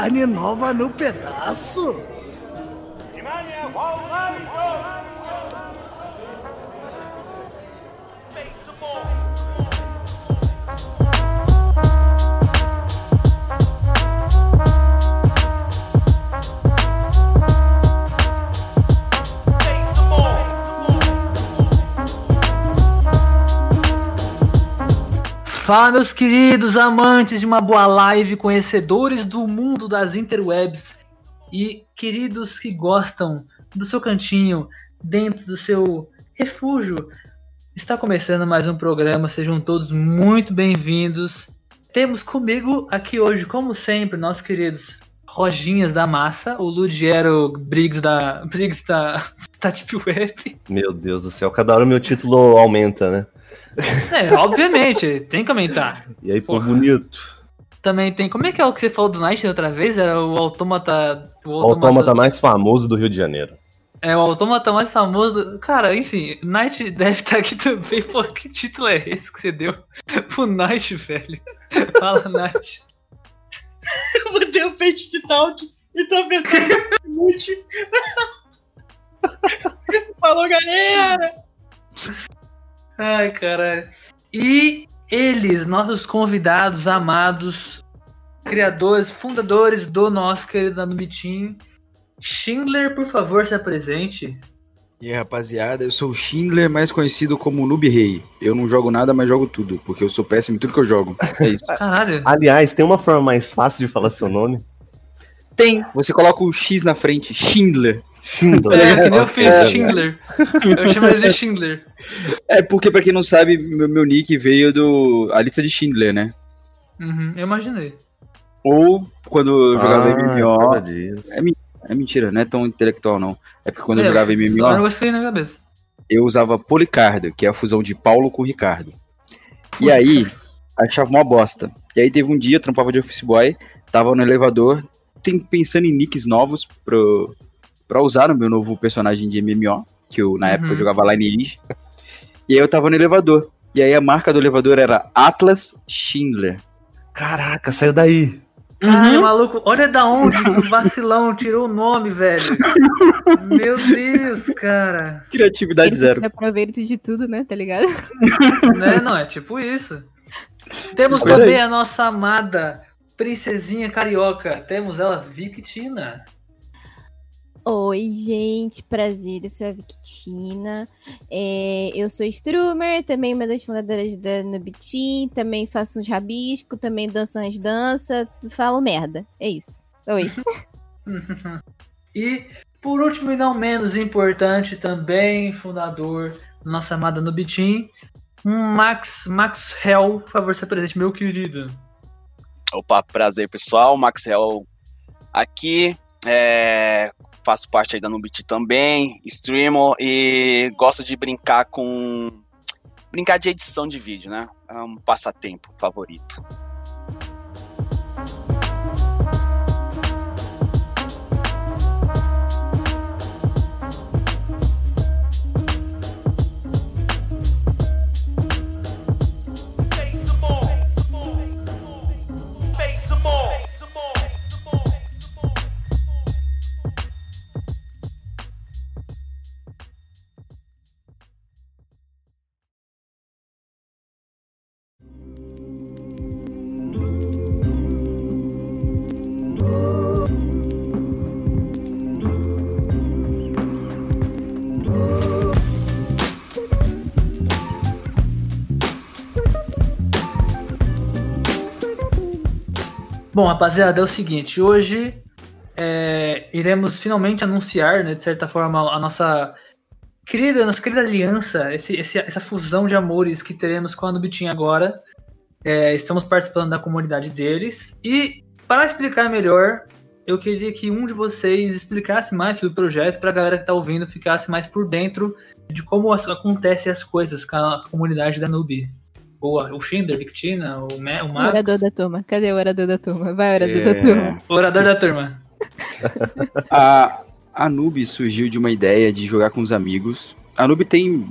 carne nova no pedaço. Fala, meus queridos amantes de uma boa live, conhecedores do mundo das interwebs e queridos que gostam do seu cantinho, dentro do seu refúgio. Está começando mais um programa, sejam todos muito bem-vindos. Temos comigo aqui hoje, como sempre, nossos queridos Rojinhas da Massa, o Ludiero Briggs da Briggs da, da Deep Web. Meu Deus do céu, cada hora o meu título aumenta, né? É, obviamente, tem que aumentar. E aí, pô, bonito. Também tem. Como é que é o que você falou do Night outra vez? Era o autômata. O autômata, mais famoso do Rio de Janeiro. É, o autômata mais famoso. Do... Cara, enfim, Night deve estar aqui também. Pô, que título é esse que você deu pro Night, velho? Fala, Night. Eu botei o peixe de talk e tô pensando muito. Falou, galera! Ai, caralho. E eles, nossos convidados amados, criadores, fundadores do nosso querido Anubitim. Schindler, por favor, se apresente. E aí, rapaziada, eu sou o Schindler, mais conhecido como Noob Rei. Eu não jogo nada, mas jogo tudo, porque eu sou péssimo em tudo que eu jogo. É isso. Caralho. Aliás, tem uma forma mais fácil de falar seu nome? Tem. Você coloca o X na frente, Schindler. Schindler. É, que nem eu fiz, é, Schindler. Eu chamo ele de Schindler. É porque, pra quem não sabe, meu, meu nick veio do. a lista de Schindler, né? Uhum, eu imaginei. Ou quando eu jogava ah, MMO. É, é, mentira, não é tão intelectual, não. É porque quando é, eu jogava MMO. Eu gostei na cabeça. Eu usava Policardo, que é a fusão de Paulo com Ricardo. E aí, achava uma bosta. E aí teve um dia, eu trampava de office boy, tava no elevador, tem, pensando em nicks novos pro, pra usar no meu novo personagem de MMO, que eu, na uhum. época eu jogava Lineage. E aí eu tava no elevador. E aí a marca do elevador era Atlas Schindler. Caraca, saiu daí. Caralho, uhum. maluco, olha da onde o vacilão tirou o nome, velho. Meu Deus, cara. Criatividade Ele zero. Aproveito de tudo, né? Tá ligado? Né? Não, é tipo isso. Temos também a nossa amada princesinha carioca. Temos ela, Victina. Oi, gente, prazer, eu sou a Victina. É, eu sou strummer, também uma das fundadoras da Nubitin, também faço uns rabisco, também danço umas danças, falo merda. É isso. Oi. e, por último e não menos importante, também fundador da nossa amada Nubitin, Max, Max Hell, por favor, se apresente, meu querido. Opa, prazer pessoal, Max Hell aqui. É, faço parte aí da Nubit também, streamo e gosto de brincar com. brincar de edição de vídeo, né? É um passatempo favorito. Bom, rapaziada, é o seguinte, hoje é, iremos finalmente anunciar, né, de certa forma, a nossa querida, nossa querida aliança, esse, esse, essa fusão de amores que teremos com a Nubitin agora. É, estamos participando da comunidade deles. E para explicar melhor, eu queria que um de vocês explicasse mais sobre o projeto para a galera que está ouvindo ficasse mais por dentro de como acontecem as coisas com a comunidade da Nubi boa. O Schindler, Victina, o, Ma o Max. Orador da turma. Cadê o orador da turma? Vai, orador é... da turma. Orador da turma. a, a Noob surgiu de uma ideia de jogar com os amigos. A Noob tem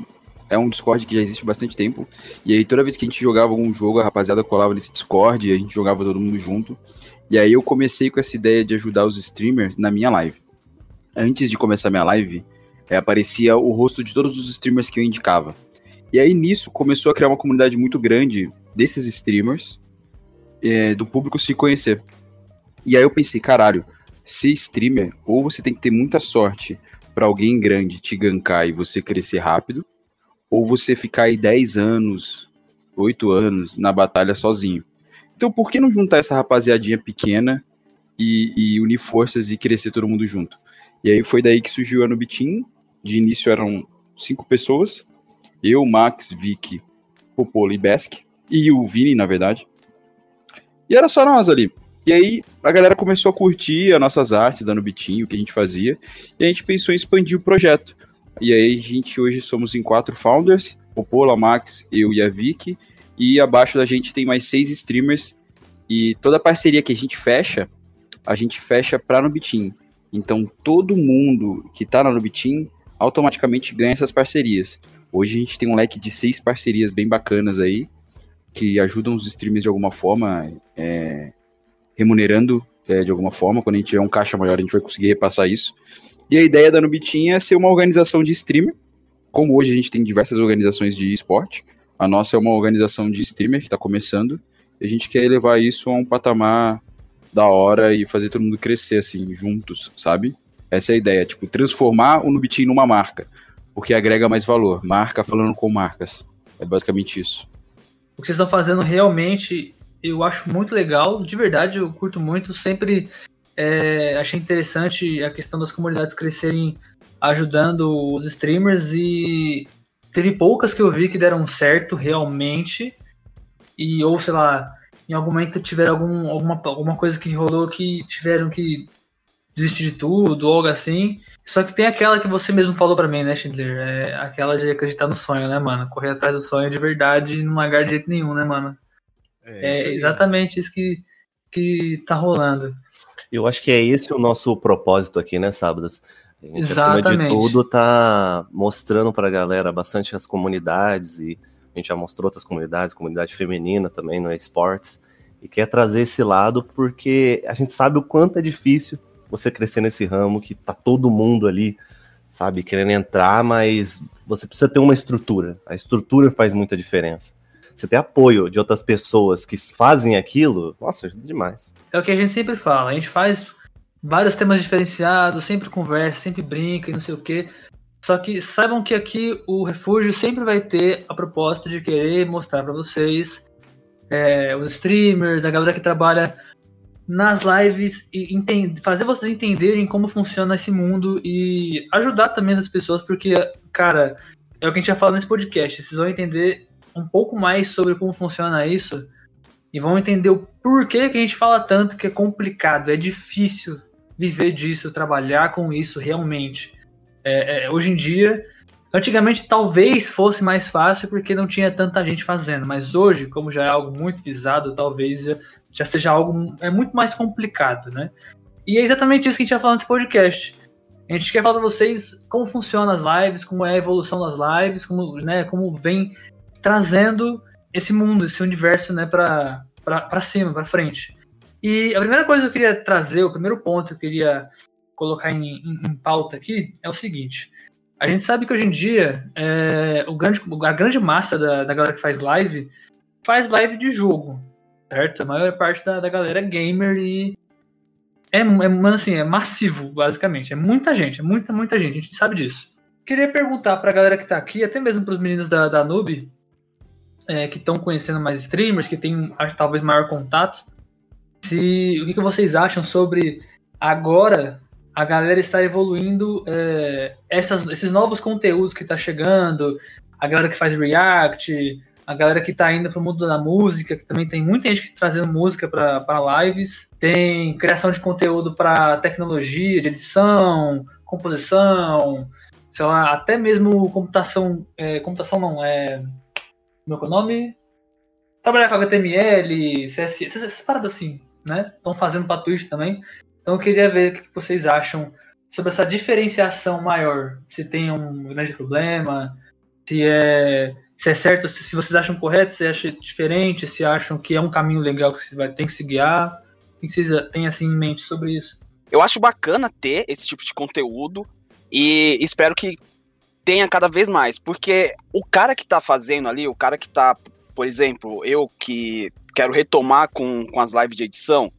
é um Discord que já existe há bastante tempo. E aí toda vez que a gente jogava algum jogo, a rapaziada colava nesse Discord e a gente jogava todo mundo junto. E aí eu comecei com essa ideia de ajudar os streamers na minha live. Antes de começar minha live, é, aparecia o rosto de todos os streamers que eu indicava. E aí nisso começou a criar uma comunidade muito grande desses streamers, é, do público se conhecer. E aí eu pensei, caralho, ser streamer, ou você tem que ter muita sorte para alguém grande te gankar e você crescer rápido, ou você ficar aí 10 anos, 8 anos na batalha sozinho. Então por que não juntar essa rapaziadinha pequena e, e unir forças e crescer todo mundo junto? E aí foi daí que surgiu a Nubitin. De início eram cinco pessoas. Eu, Max, Vicky, Popolo e Besk. E o Vini, na verdade. E era só nós ali. E aí a galera começou a curtir as nossas artes da Nubitin, o que a gente fazia. E a gente pensou em expandir o projeto. E aí a gente hoje somos em quatro founders. Popolo, a Max, eu e a Vicky. E abaixo da gente tem mais seis streamers. E toda parceria que a gente fecha, a gente fecha pra Nubitin. Então todo mundo que tá na Nubitin automaticamente ganha essas parcerias. Hoje a gente tem um leque de seis parcerias bem bacanas aí, que ajudam os streamers de alguma forma, é, remunerando é, de alguma forma. Quando a gente tiver um caixa maior, a gente vai conseguir repassar isso. E a ideia da Nubitin é ser uma organização de streamer, como hoje a gente tem diversas organizações de esporte. A nossa é uma organização de streamer que está começando. E a gente quer levar isso a um patamar da hora e fazer todo mundo crescer, assim, juntos, sabe? Essa é a ideia, tipo, transformar o Nubitin numa marca, porque agrega mais valor. Marca falando com marcas. É basicamente isso. O que vocês estão fazendo realmente, eu acho muito legal, de verdade, eu curto muito. Sempre é, achei interessante a questão das comunidades crescerem ajudando os streamers e teve poucas que eu vi que deram certo realmente. E, ou sei lá, em algum momento tiveram algum, alguma, alguma coisa que rolou que tiveram que desistir de tudo, ou algo assim. Só que tem aquela que você mesmo falou para mim, né, Schindler? É aquela de acreditar no sonho, né, mano? Correr atrás do sonho de verdade e não largar de jeito nenhum, né, mano? É, é exatamente isso que, que tá rolando. Eu acho que é esse o nosso propósito aqui, né, Sábados? A gente, Exatamente. acima de tudo, tá mostrando pra galera bastante as comunidades e a gente já mostrou outras comunidades, comunidade feminina também no esportes, e quer trazer esse lado porque a gente sabe o quanto é difícil você crescer nesse ramo, que tá todo mundo ali, sabe, querendo entrar, mas você precisa ter uma estrutura. A estrutura faz muita diferença. Você ter apoio de outras pessoas que fazem aquilo, nossa, ajuda demais. É o que a gente sempre fala, a gente faz vários temas diferenciados, sempre conversa, sempre brinca e não sei o quê. Só que saibam que aqui o refúgio sempre vai ter a proposta de querer mostrar para vocês é, os streamers, a galera que trabalha nas lives e entender, fazer vocês entenderem como funciona esse mundo e ajudar também as pessoas, porque, cara, é o que a gente já falou nesse podcast. Vocês vão entender um pouco mais sobre como funciona isso e vão entender o porquê que a gente fala tanto que é complicado, é difícil viver disso, trabalhar com isso realmente. É, é, hoje em dia, antigamente talvez fosse mais fácil porque não tinha tanta gente fazendo, mas hoje, como já é algo muito visado, talvez já, seja algo é muito mais complicado, né? E é exatamente isso que a gente vai falar nesse podcast. A gente quer falar para vocês como funcionam as lives, como é a evolução das lives, como, né, como vem trazendo esse mundo, esse universo, né, para para cima, para frente. E a primeira coisa que eu queria trazer, o primeiro ponto que eu queria colocar em, em, em pauta aqui é o seguinte. A gente sabe que hoje em dia é, o grande, a grande massa da, da galera que faz live faz live de jogo, certo? A maior parte da, da galera é gamer e é, é, assim, é massivo, basicamente. É muita gente, é muita, muita gente, a gente sabe disso. Queria perguntar pra galera que tá aqui, até mesmo pros meninos da, da Noob, é, que estão conhecendo mais streamers, que tem acho, talvez maior contato, se o que, que vocês acham sobre agora a galera está evoluindo é, essas, esses novos conteúdos que está chegando, a galera que faz React, a galera que está indo para o mundo da música, que também tem muita gente trazendo música para lives, tem criação de conteúdo para tecnologia, de edição, composição, sei lá, até mesmo computação, é, computação não, é, como é, é nome? Trabalhar com HTML, CSS, essas paradas assim, né? Estão fazendo para Twitch também. Então eu queria ver o que vocês acham sobre essa diferenciação maior. Se tem um grande problema, se é, se é certo, se, se vocês acham correto, se acham diferente, se acham que é um caminho legal que vocês vai, tem que se guiar. O que vocês têm assim em mente sobre isso? Eu acho bacana ter esse tipo de conteúdo e espero que tenha cada vez mais, porque o cara que tá fazendo ali, o cara que tá, por exemplo, eu que quero retomar com, com as lives de edição,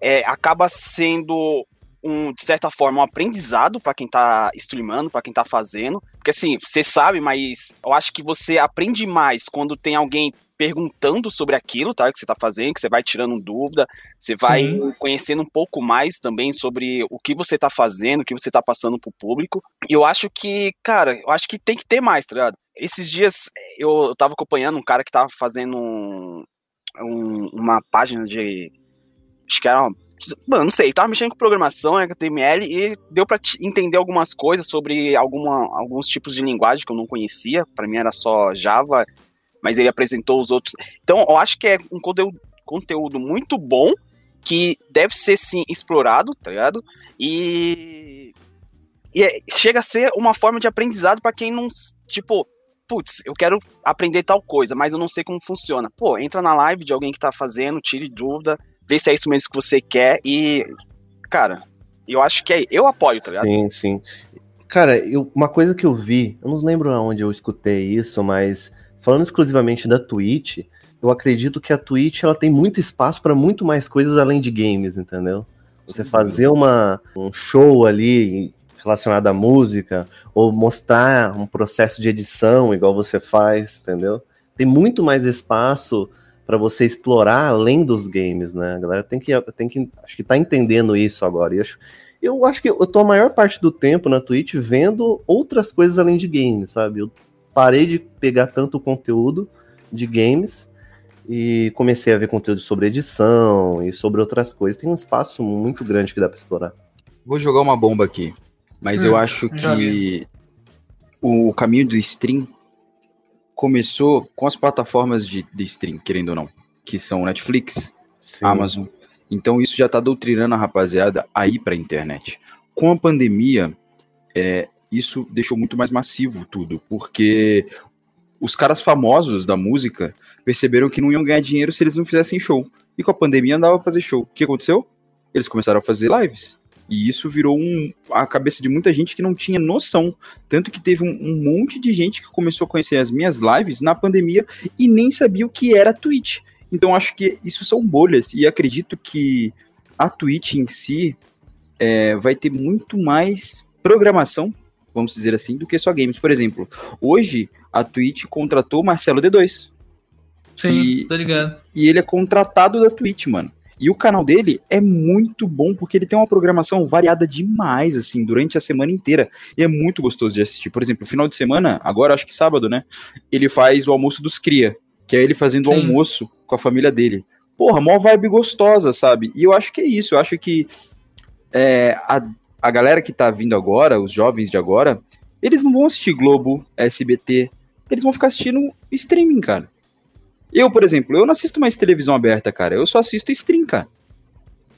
é, acaba sendo um, de certa forma, um aprendizado para quem tá streamando, para quem tá fazendo. Porque assim, você sabe, mas eu acho que você aprende mais quando tem alguém perguntando sobre aquilo, tá? Que você tá fazendo, que você vai tirando dúvida, você vai Sim. conhecendo um pouco mais também sobre o que você tá fazendo, o que você tá passando pro público. E eu acho que, cara, eu acho que tem que ter mais, tá ligado? Esses dias eu, eu tava acompanhando um cara que tava fazendo um, um, uma página de. Acho que era uma Mano, não sei, tava mexendo com programação, HTML, e deu pra entender algumas coisas sobre alguma, alguns tipos de linguagem que eu não conhecia. Para mim era só Java, mas ele apresentou os outros. Então, eu acho que é um conteúdo, conteúdo muito bom, que deve ser sim explorado, tá ligado? E. E é, chega a ser uma forma de aprendizado para quem não. Tipo, putz, eu quero aprender tal coisa, mas eu não sei como funciona. Pô, entra na live de alguém que tá fazendo, tire dúvida ver se é isso mesmo que você quer e, cara, eu acho que é. Eu apoio, tá ligado? Sim, sim. Cara, eu, uma coisa que eu vi, eu não lembro onde eu escutei isso, mas falando exclusivamente da Twitch, eu acredito que a Twitch ela tem muito espaço para muito mais coisas além de games, entendeu? Você fazer uma, um show ali relacionado à música, ou mostrar um processo de edição igual você faz, entendeu? Tem muito mais espaço para você explorar além dos games, né? A galera tem que, tem que acho que tá entendendo isso agora. E eu acho, eu acho que eu tô a maior parte do tempo na Twitch vendo outras coisas além de games, sabe? Eu parei de pegar tanto conteúdo de games e comecei a ver conteúdo sobre edição e sobre outras coisas. Tem um espaço muito grande que dá para explorar. Vou jogar uma bomba aqui, mas hum, eu acho que o caminho do stream começou com as plataformas de, de stream, querendo ou não, que são Netflix, Sim. Amazon. Então isso já está doutrinando a rapaziada a ir para a internet. Com a pandemia, é, isso deixou muito mais massivo tudo, porque os caras famosos da música perceberam que não iam ganhar dinheiro se eles não fizessem show. E com a pandemia andava a fazer show. O que aconteceu? Eles começaram a fazer lives. E isso virou um, a cabeça de muita gente que não tinha noção. Tanto que teve um, um, monte de gente que começou a conhecer as minhas lives na pandemia e nem sabia o que era Twitch. Então acho que isso são bolhas. E acredito que a Twitch em si é, vai ter muito mais programação, vamos dizer assim, do que só games. Por exemplo, hoje a Twitch contratou Marcelo D2. Sim, e, tô ligado. E ele é contratado da Twitch, mano. E o canal dele é muito bom porque ele tem uma programação variada demais, assim, durante a semana inteira. E é muito gostoso de assistir. Por exemplo, final de semana, agora acho que sábado, né? Ele faz o almoço dos cria, que é ele fazendo o almoço com a família dele. Porra, mó vibe gostosa, sabe? E eu acho que é isso. Eu acho que é, a, a galera que tá vindo agora, os jovens de agora, eles não vão assistir Globo, SBT. Eles vão ficar assistindo streaming, cara. Eu, por exemplo, eu não assisto mais televisão aberta, cara. Eu só assisto stream, cara.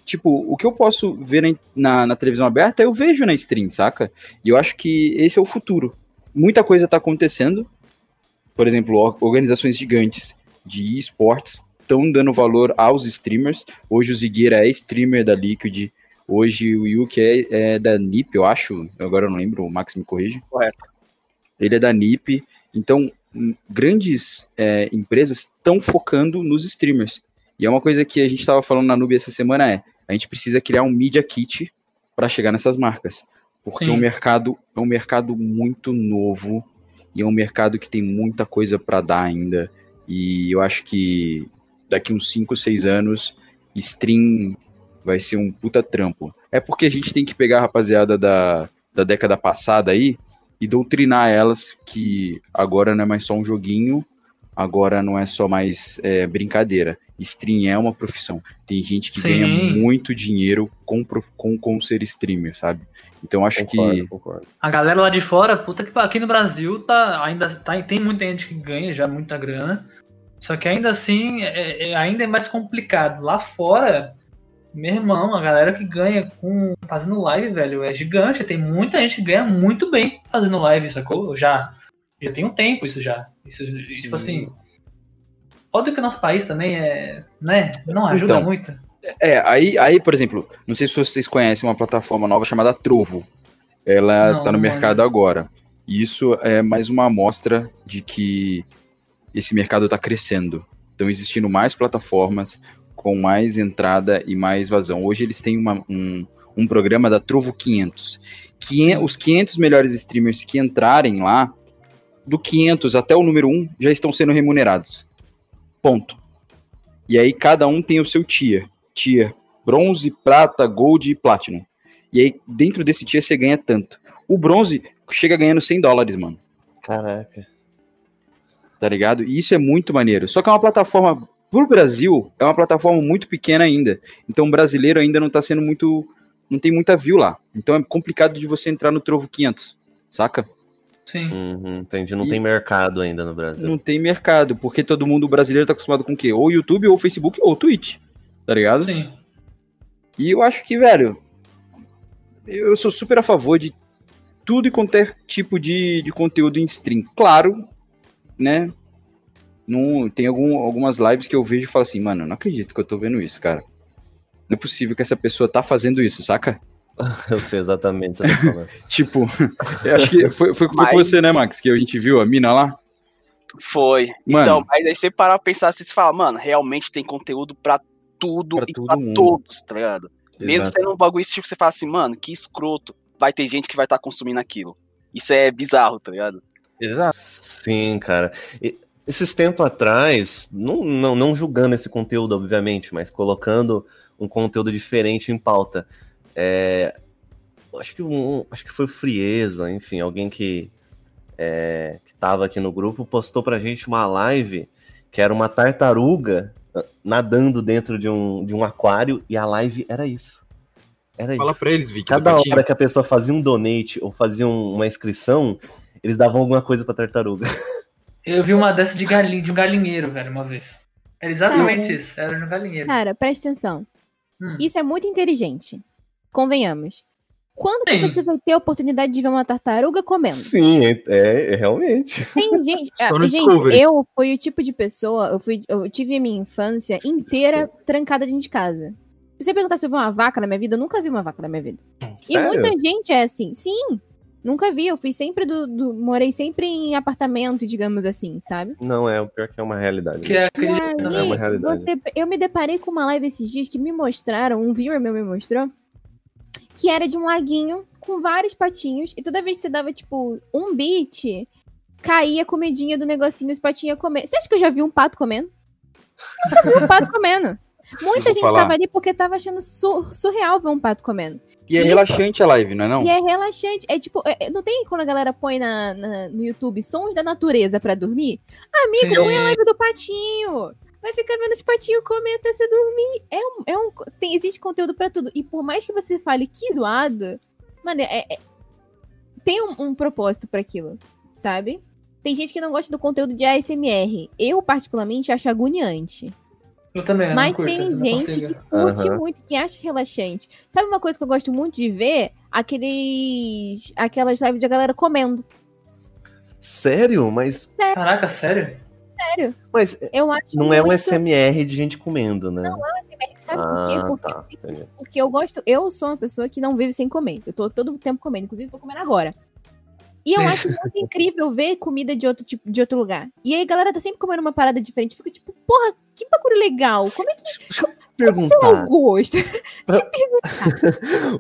Tipo, o que eu posso ver na, na, na, televisão aberta, eu vejo na stream, saca? E eu acho que esse é o futuro. Muita coisa tá acontecendo. Por exemplo, organizações gigantes de esportes estão dando valor aos streamers. Hoje o Zigueira é streamer da Liquid. Hoje o Yuki é, é da NIP, eu acho. Agora eu não lembro, o Max me corrige. Correto. Ele é da NIP. Então, grandes é, empresas estão focando nos streamers. E é uma coisa que a gente estava falando na Nube essa semana é, a gente precisa criar um media kit para chegar nessas marcas, porque Sim. um mercado é um mercado muito novo e é um mercado que tem muita coisa para dar ainda. E eu acho que daqui uns 5, 6 anos stream vai ser um puta trampo. É porque a gente tem que pegar a rapaziada da, da década passada aí e doutrinar elas que agora não é mais só um joguinho, agora não é só mais é, brincadeira. Stream é uma profissão. Tem gente que Sim. ganha muito dinheiro com, com, com ser streamer, sabe? Então acho concordo, que. Concordo. A galera lá de fora, puta que aqui no Brasil tá, ainda tá, tem muita gente que ganha já muita grana. Só que ainda assim é, é ainda é mais complicado. Lá fora, meu irmão, a galera que ganha com fazendo live, velho, é gigante. Tem muita gente que ganha muito bem fazendo live, sacou? Já, Já tem um tempo isso já. Isso, tipo assim. Foda que o nosso país também é. né? Não ajuda Então, muito. É, aí, aí, por exemplo, não sei se vocês conhecem uma plataforma nova chamada Trovo. Ela Não, tá no não mercado agora. E isso é mais uma amostra de que esse mercado está crescendo. Estão existindo mais plataformas com mais entrada e mais vazão. Hoje eles têm uma- um, um programa da Trovo 500. Quinhe- os 500 melhores streamers que entrarem lá, do 500 até o número 1, já estão sendo remunerados. Ponto. E aí cada um tem o seu tier. Tier bronze, prata, gold e platinum. E aí dentro desse tier você ganha tanto. O bronze chega ganhando 100 dólares, mano. Caraca. Tá ligado? E isso é muito maneiro. Só que é uma plataforma pro Brasil, é uma plataforma muito pequena ainda. Então o brasileiro ainda não tá sendo muito não tem muita view lá. Então é complicado de você entrar no Trovo 500, saca? Sim. Uhum, entendi. Não E- tem mercado ainda no Brasil. Não tem mercado, porque todo mundo brasileiro tá acostumado com o quê? Ou YouTube, ou Facebook, ou Twitch. Tá ligado? Sim. E eu acho que, velho, eu sou super a favor de tudo e qualquer tipo de, de conteúdo em stream. Claro, né? Não, tem algum, algumas lives que eu vejo e falo assim, mano, eu não acredito que eu tô vendo isso, cara. Não é possível que essa pessoa tá fazendo isso, saca? Eu sei exatamente o que você tá falando. Tipo, eu acho que foi, foi, foi Mas- com você, né, Max, que a gente viu a mina lá? Foi. Mano. Então, mas aí você parar pra pensar assim, você fala, mano, realmente tem conteúdo pra tudo Pra e todo pra mundo. todos, tá ligado? Mesmo Exato. sendo um bagulho tipo, você fala assim, mano, que escroto. Vai ter gente que vai estar consumindo aquilo. Isso é bizarro, tá ligado? Exato. Sim, cara. E esses tempos atrás, não, não, não julgando esse conteúdo, obviamente, mas colocando um conteúdo diferente em pauta. É, acho, que um, acho que foi Frieza, enfim, alguém que, é, que tava aqui no grupo, postou pra gente uma live que era uma tartaruga nadando dentro de um, de um aquário e a live era isso. Era Fala isso. pra eles, Vicky. Cada hora que a pessoa fazia um donate ou fazia um- uma inscrição, eles davam alguma coisa pra tartaruga. Eu vi uma dessa de, galinha, de um galinheiro, velho, uma vez. Era exatamente Cara. isso. Era de um galinheiro. Cara, presta atenção. Hum. Isso é muito inteligente. Convenhamos. Quando que Sim. você vai ter a oportunidade de ver uma tartaruga comendo? Sim, é, é- é realmente. Tem gente. ah, gente, eu fui o tipo de pessoa. Eu, fui, eu tive a minha infância inteira trancada dentro de casa. Se você perguntar se eu vi uma vaca na minha vida, eu nunca vi uma vaca na minha vida. E Sério? muita gente é assim. Sim, nunca vi. Eu fui sempre do, do- Morei sempre em apartamento, digamos assim, sabe? Não, é o pior que é uma realidade. Que é E aquele. aí, é uma realidade. você- eu me deparei com uma live esses dias que me mostraram, um viewer meu me mostrou, que era de um laguinho com vários patinhos, e toda vez que você dava, tipo, um beat, caía a comidinha do negocinho, os patinhos iam comer. Você acha que eu já vi um pato comendo? Eu vi um pato comendo. Muita gente falar. tava ali porque tava achando su- surreal ver um pato comendo. E é Isso. relaxante a live, não é não? E é relaxante. É tipo, é- é- não tem quando a galera põe na, na- no YouTube sons da natureza pra dormir? Amigo, Sim. põe a live do patinho. Vai ficar vendo os patinhos comer até você dormir. É um, é um, tem, existe conteúdo pra tudo. E por mais que você fale que zoado, mano, é, é- tem um, um propósito pra aquilo, sabe? Tem gente que não gosta do conteúdo de ASMR. Eu, particularmente, acho agoniante. Eu também, eu Mas curto, tem gente que curte Aham. muito, que acha relaxante. Sabe uma coisa que eu gosto muito de ver? Aqueles. Aquelas lives de galera comendo. Sério? Mas, Caraca, sério? Sério. mas Eu acho não é um muito... SMR de gente comendo, né? Não é um SMR. Sabe por quê? ah, Porque, tá. Porque eu gosto. Eu sou uma pessoa que não vive sem comer. Eu tô todo o tempo comendo. Inclusive, vou comer agora. E eu acho muito incrível ver comida de outro tipo, de outro lugar. E aí a galera tá sempre comendo uma parada diferente. Fico tipo, porra, que bagulho legal. Como é que Deixa eu é o perguntar. gosto?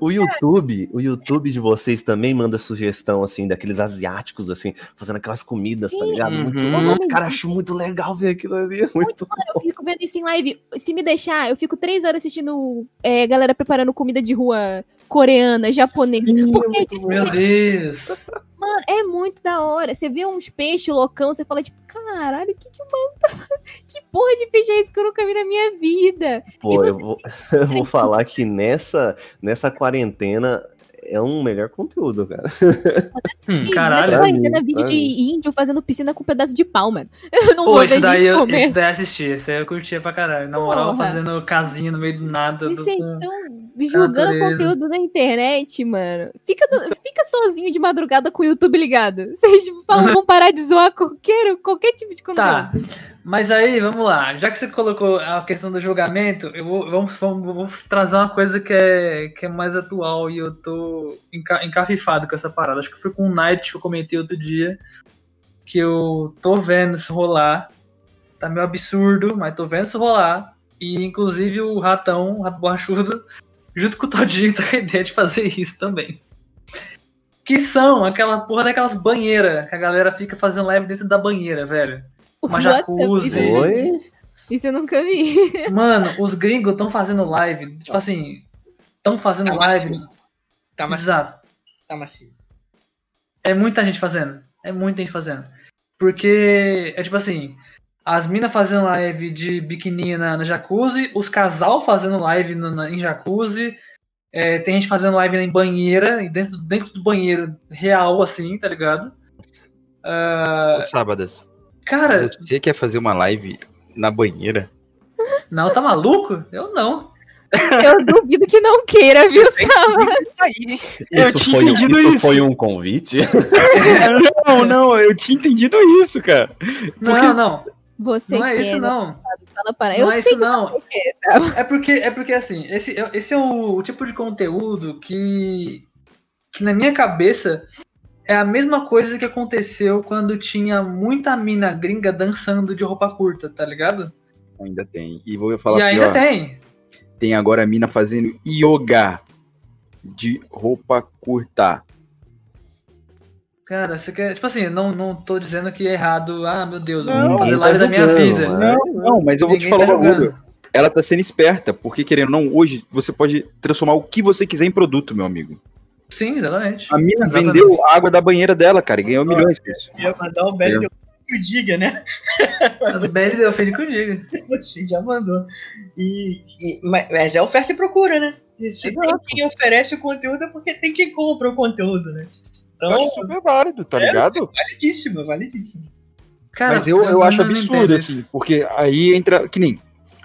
O YouTube, o YouTube de vocês também manda sugestão, assim, daqueles asiáticos, assim, fazendo aquelas comidas, tá Sim. ligado? Muito, Uhum. Cara, acho muito legal ver aquilo ali. é Muito Eu fico vendo isso em live. Se me deixar, eu fico três horas assistindo é, galera preparando comida de rua coreana, japonesa. Sim, Porque, muito tipo, Meu Deus. mano, é muito da hora. Você vê uns peixes loucão, você fala, tipo, caralho, o que que o mano tá... Que porra de peixe é esse que eu nunca vi na minha vida? Pô, eu vou, eu vou falar que nessa, nessa quarentena é um melhor conteúdo, cara. Hum, caralho. Nessa quarentena, vídeo de índio fazendo piscina com um pedaço de pau, mano. Eu não Pô, vou esse daí, eu, comer. esse daí eu assisti. Esse aí eu curtia pra caralho. Na moral, Porra. fazendo casinha no meio do nada. E vocês estão julgando natureza. conteúdo na internet, mano. Fica, fica sozinho de madrugada com o YouTube ligado. Vocês falam, vão parar de zoar qualquer, qualquer tipo de conteúdo. Tá, mas aí, vamos lá. Já que você colocou a questão do julgamento, eu vou, vamos, vamos, vamos trazer uma coisa que é, que é mais atual e eu tô enca, encafifado com essa parada. Acho que foi com o Night que eu comentei outro dia, que eu tô vendo isso rolar. Tá meio absurdo, mas tô vendo isso rolar. E inclusive o Ratão, o Rato Borrachudo, junto com o Todinho, tá com a ideia de fazer isso também. Que são aquela porra daquelas banheiras que a galera fica fazendo live dentro da banheira, velho. Uma jacuzzi. Isso, Oi? isso eu nunca vi. Mano, os gringos estão fazendo live, tipo assim, estão fazendo live. Tá macio. Exato. Tá macio. É muita gente fazendo. É muita gente fazendo. Porque é tipo assim, as minas fazendo live de biquininha na, na jacuzzi, os casal fazendo live no- na- em jacuzzi, é, tem gente fazendo live em banheira, e dentro, dentro do banheiro real, assim, tá ligado? Ah, Ô, Sábadas, cara, você quer fazer uma live na banheira? não, tá maluco? Eu não. Eu duvido que não queira, viu, Eu Isso, tinha foi, um- entendido isso isso. foi um convite? não, não, eu tinha entendido isso, cara. Não, não. Você não é isso, né? não. Fala para. Não Eu é sei isso, não. é, porque, é porque assim, esse, é- esse é o, o tipo de conteúdo que, que na minha cabeça é a mesma coisa que aconteceu quando tinha muita mina gringa dançando de roupa curta, tá ligado? Ainda tem. E vou falar e aqui, ainda ó, tem. Tem agora a mina fazendo yoga de roupa curta. Cara, você quer. Tipo assim, não, não tô dizendo que é errado. Ah, meu Deus, eu Não, vou fazer ninguém live tá da minha vida. mas- Não, não, mas eu vou te Ninguém falar tá um julgando. Ela tá sendo esperta, porque querendo ou não, hoje você pode transformar o que você quiser em produto, meu amigo. Sim, exatamente. A mina Exatamente. vendeu a água da banheira dela, cara, e ganhou milhões com isso. Eu ia mandar o Belo que o diga, né? A do Belly deu feio que eu diga. Você já mandou. E, e- mas, é oferta e procura, né? E se tem quem oferece o conteúdo é porque tem quem compra o conteúdo, né? Eu Então, acho super válido, tá É, ligado? validíssimo, validíssimo. Cara, Mas eu, eu não- acho absurdo, assim, porque aí entra. Que nem.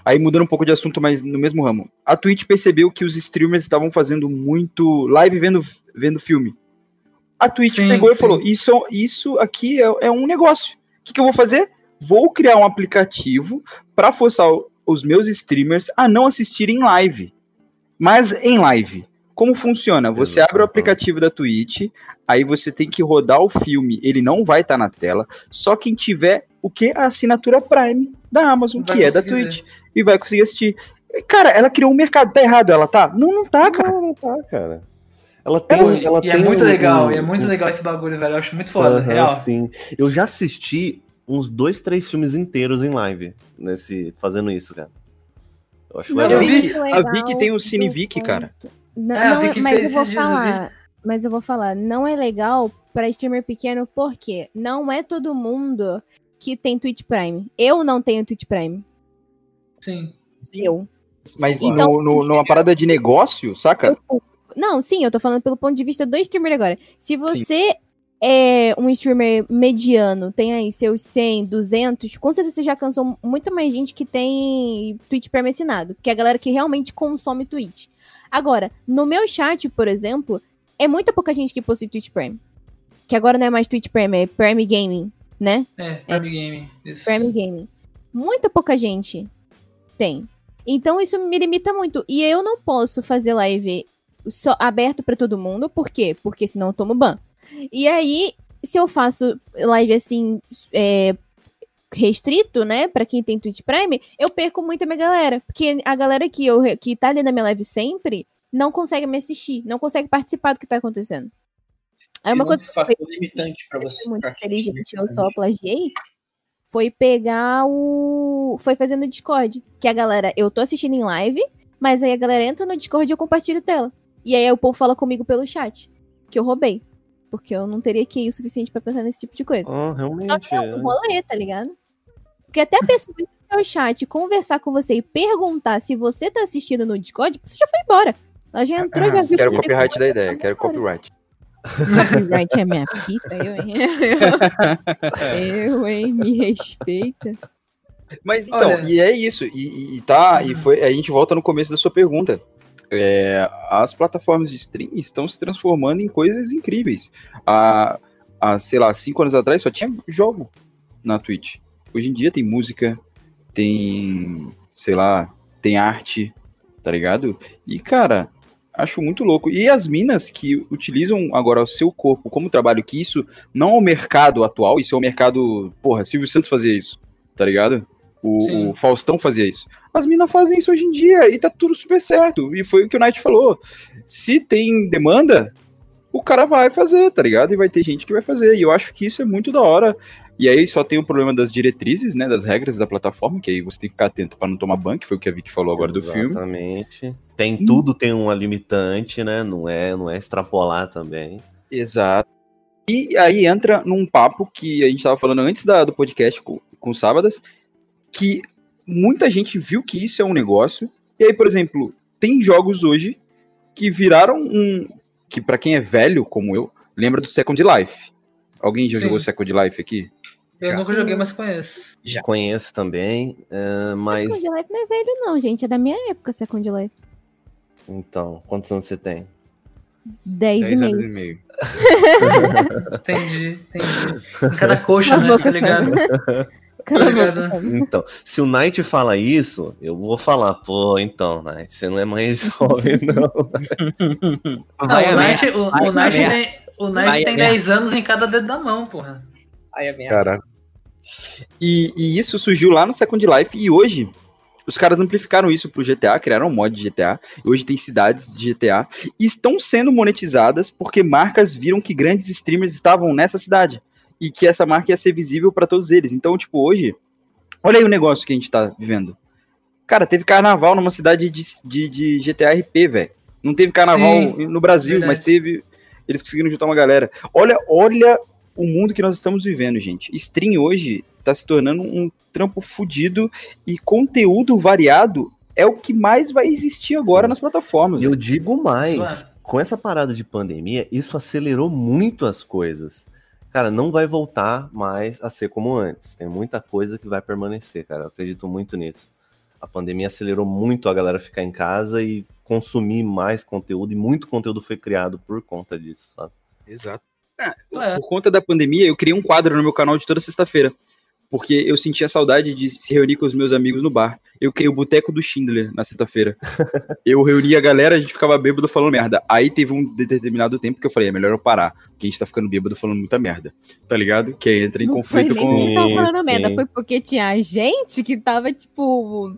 Aí mudando um pouco de assunto, mas no mesmo ramo. A Twitch percebeu que os streamers estavam fazendo muito live vendo, vendo filme. A Twitch Sim, pegou e sim. falou: Isso, isso aqui é, é um negócio. O que, que eu vou fazer? Vou criar um aplicativo para forçar os meus streamers a não assistirem live. Mas em live. Como funciona? Você abre o aplicativo da Twitch, aí você tem que rodar o filme, ele não vai estar na tela, só quem tiver o que? A assinatura Prime da Amazon, Vai que é da Twitch, e vai conseguir assistir. Cara, ela criou um mercado, tá errado ela, tá? Não, não tá, cara. Não, não tá, cara. Ela tem, e ela e é tem muito um- legal, e é um- muito um- legal esse bagulho, velho. Eu acho muito foda, Aham, real. Sim. Eu já assisti uns dois, três filmes inteiros em live, nesse, fazendo isso, cara. Eu acho Não, legal. a é Vicky tem o Cinevic, cara. Não, É, a não, Vicky mas fez eu vou esses dias, eu vi. falar. Mas eu vou falar, não é legal pra streamer pequeno, porque não é todo mundo que tem Twitch Prime. Eu não tenho Twitch Prime. Sim. Eu. Mas Então- no, no- numa parada de negócio, saca? Não, sim, eu tô falando pelo ponto de vista do streamer agora. Se você é um streamer mediano, tem aí seus 100, 200, com certeza você já cansou muito mais gente que tem Twitch Prime assinado, que é a galera que realmente consome Twitch. Agora, no meu chat, por exemplo, é muita pouca gente que possui Twitch Prime. Que agora não é mais Twitch Prime, é Prime Gaming, né? É, Prime Game. Isso. Prime Gaming. Muita pouca gente tem. Então isso me limita muito. E eu não posso fazer live só aberto pra todo mundo. Por quê? Porque senão eu tomo ban. E aí, se eu faço live assim, é, restrito, né, Pra quem tem Twitch Prime, eu perco muito a minha galera. Porque a galera que, eu, que tá ali na minha live sempre não consegue me assistir, não consegue participar do que tá acontecendo. É uma E um coisa fator limitante pra foi você. muito inteligente, eu só plagiei, foi pegar o. Foi fazer no Discord. Que a galera, eu tô assistindo em live, mas aí a galera entra no Discord e eu compartilho tela. E aí o povo fala comigo pelo chat. Que eu roubei. Porque eu não teria QI o suficiente pra pensar nesse tipo de coisa. Ah, Só realmente. que é um rolê, tá ligado? Porque até a pessoa ir no seu chat, conversar com você e perguntar se você tá assistindo no Discord, você já foi embora. Ela já entrou e já viu. Quero que você copyright foi da ideia, embora. quero copyright. Copyright é minha pica, eu, hein? Eu, hein? Me respeita. Mas então, Olha- e é isso. E, e- e tá, e foi. A gente volta no começo da sua pergunta. É, as plataformas de stream estão se transformando em coisas incríveis. Há, há, sei lá, cinco anos atrás só tinha jogo na Twitch. Hoje em dia tem música, tem, sei lá, tem arte, tá ligado? E, cara, acho muito louco. E as minas que utilizam agora o seu corpo como trabalho, que isso não é o mercado atual, isso é o mercado. Porra, Silvio Santos fazia isso, tá ligado? O, o, Faustão fazia isso. As minas fazem isso hoje em dia e tá tudo super certo. E foi o que o Knight falou. Se tem demanda, o cara vai fazer, tá ligado? E vai ter gente que vai fazer. E eu acho que isso é muito da hora. E aí só tem o problema das diretrizes, né? Das regras da plataforma, que aí você tem que ficar atento para não tomar ban, que foi o que a Vicky falou agora Exatamente. do filme. Exatamente. Tem hum. tudo, tem uma limitante, né? Não é, não é extrapolar também. Exato. E aí entra num papo que a gente tava falando antes da, do podcast com, com Sábadas, que muita gente viu que isso é um negócio. E aí, por exemplo, tem jogos hoje que viraram um. que para quem é velho, como eu, lembra do Second Life. Alguém já Sim. jogou Second Life aqui? Eu já. nunca joguei, mas conheço. Já. Conheço também, uh, mas. Second Life não é velho, não, gente. É da minha época, Second Life. Então, quantos anos você tem? Dez, Dez e anos meio. e meio. entendi, entendi. Cada coxa, né? Tá ligado? Então, se o Knight fala isso, eu vou falar, pô, então, Knight, você não é mais jovem, não. não o Knight, o, o Knight tem, o Knight tem 10 anos em cada dedo da mão, porra. Aí é merda. Cara. E, e, isso surgiu lá no Second Life e hoje os caras amplificaram isso pro GTA, criaram um mod de GTA. E hoje tem cidades de GTA e estão sendo monetizadas porque marcas viram que grandes streamers estavam nessa cidade e que essa marca ia ser visível para todos eles. Então, tipo, hoje, olha aí o negócio que a gente tá vivendo. Cara, teve carnaval numa cidade de, de, de GTA RP, velho. Não teve carnaval Sim, no Brasil, verdade. mas teve. Eles conseguiram juntar uma galera. Olha, olha o mundo que nós estamos vivendo, gente. Stream hoje tá se tornando um trampo fudido e conteúdo variado é o que mais vai existir agora Sim. nas plataformas. Eu digo mais, com essa parada de pandemia, isso acelerou muito as coisas cara, não vai voltar mais a ser como antes. Tem muita coisa que vai permanecer, cara. Eu acredito muito nisso. A pandemia acelerou muito a galera ficar em casa e consumir mais conteúdo, e muito conteúdo foi criado por conta disso, sabe? Exato. É, por conta da pandemia, eu criei um quadro no meu canal de toda sexta-feira porque eu sentia saudade de se reunir com os meus amigos no bar. Eu criei o Boteco do Schindler na sexta-feira. eu reuni a galera, a gente ficava bêbado falando merda. Aí teve um determinado tempo que eu falei, é melhor eu parar, porque a gente tá ficando bêbado falando muita merda. Tá ligado? Que entra em Não conflito foi com... Que tava falando merda, foi porque tinha gente que tava, tipo...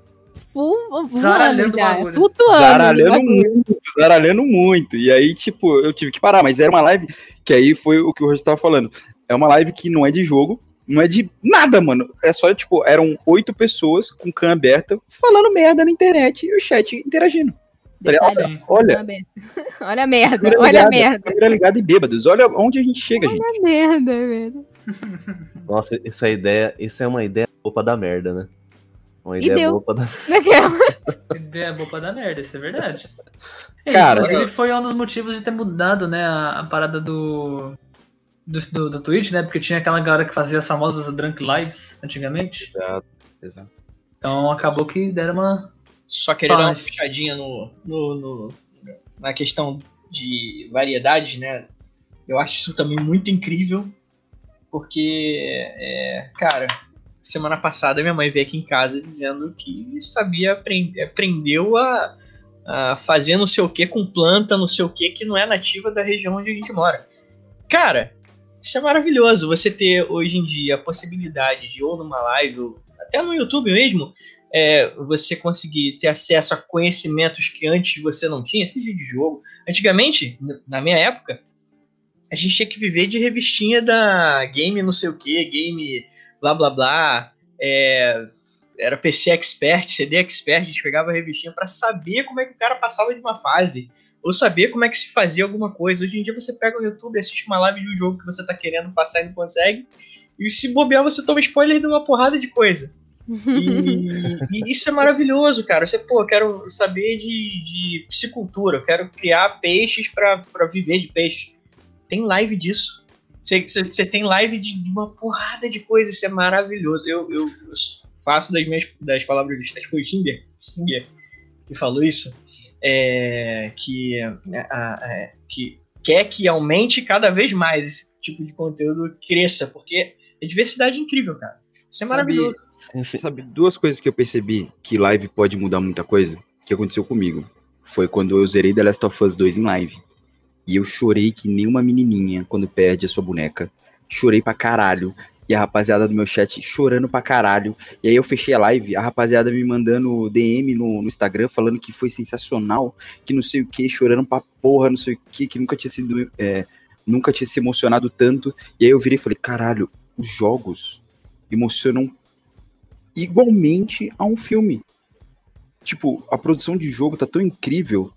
Zaralhando já, flutuando. Zaralhando muito, zaralhando muito. E aí, tipo, eu tive que parar. Mas era uma live que aí foi o que o Roger tava falando. É uma live que não é de jogo, não é de nada, mano. É só, tipo, eram oito pessoas com cam aberta falando merda na internet e o chat interagindo. Detalhe, olha, olha a merda, olha ligada, a merda. Câmera ligada e bêbados. Olha onde a gente chega, olha gente. Olha a merda, velho. Nossa, isso é ideia, isso é uma ideia boa pra dar merda, né? Uma ideia deu. boa pra dar Ideia boa pra dar merda, isso é verdade. Cara, Inclusive foi um dos motivos de ter mudado, né, a, a parada do do, do, do Twitch, né? Porque tinha aquela galera que fazia as famosas Drunk Lives antigamente. Exato, exato. Então acabou que deram uma. Só querer dar uma puxadinha no, no, no, na questão de variedade, né? Eu acho isso também muito incrível. Porque, é, cara, semana passada minha mãe veio aqui em casa dizendo que sabia, aprender, aprendeu a, a fazer não sei o que com planta, não sei o que, que não é nativa da região onde a gente mora. Cara, isso é maravilhoso, você ter hoje em dia a possibilidade de, ou numa live, ou até no YouTube mesmo, é, você conseguir ter acesso a conhecimentos que antes você não tinha, seja de jogo. Antigamente, na minha época, a gente tinha que viver de revistinha da game não sei o que, game blá blá blá, é, era PC Expert, CD Expert, a gente pegava a revistinha para saber como é que o cara passava de uma fase ou saber como é que se fazia alguma coisa. Hoje em dia você pega o YouTube, assiste uma live de um jogo que você tá querendo passar e não consegue, e se bobear você toma spoiler de uma porrada de coisa. E, e, isso é maravilhoso, cara. Você, pô, quero saber de, de piscicultura, eu quero criar peixes para viver de peixe. Tem live disso. Você, você, você tem live de, de, uma porrada de coisa, isso é maravilhoso. Eu, eu, eu faço das minhas das palavras, que foi o Tinder, Tinder que falou isso é, que, é, é, que quer que aumente cada vez mais esse tipo de conteúdo cresça, porque é diversidade incrível, cara. Isso é Sabe- maravilhoso. Sabe, duas coisas que eu percebi que live pode mudar muita coisa, que aconteceu comigo. Foi quando eu zerei The Last of Us 2 em live. E eu chorei que nem uma menininha quando perde a sua boneca. Chorei pra caralho. E a rapaziada do meu chat chorando pra caralho. E aí eu fechei a live, a rapaziada me mandando DM no, no Instagram falando que foi sensacional, que não sei o que, chorando pra porra, não sei o que, que nunca tinha sido. é, nunca tinha se emocionado tanto. E aí eu virei e falei, caralho, os jogos emocionam igualmente a um filme. Tipo, a produção de jogo tá tão incrível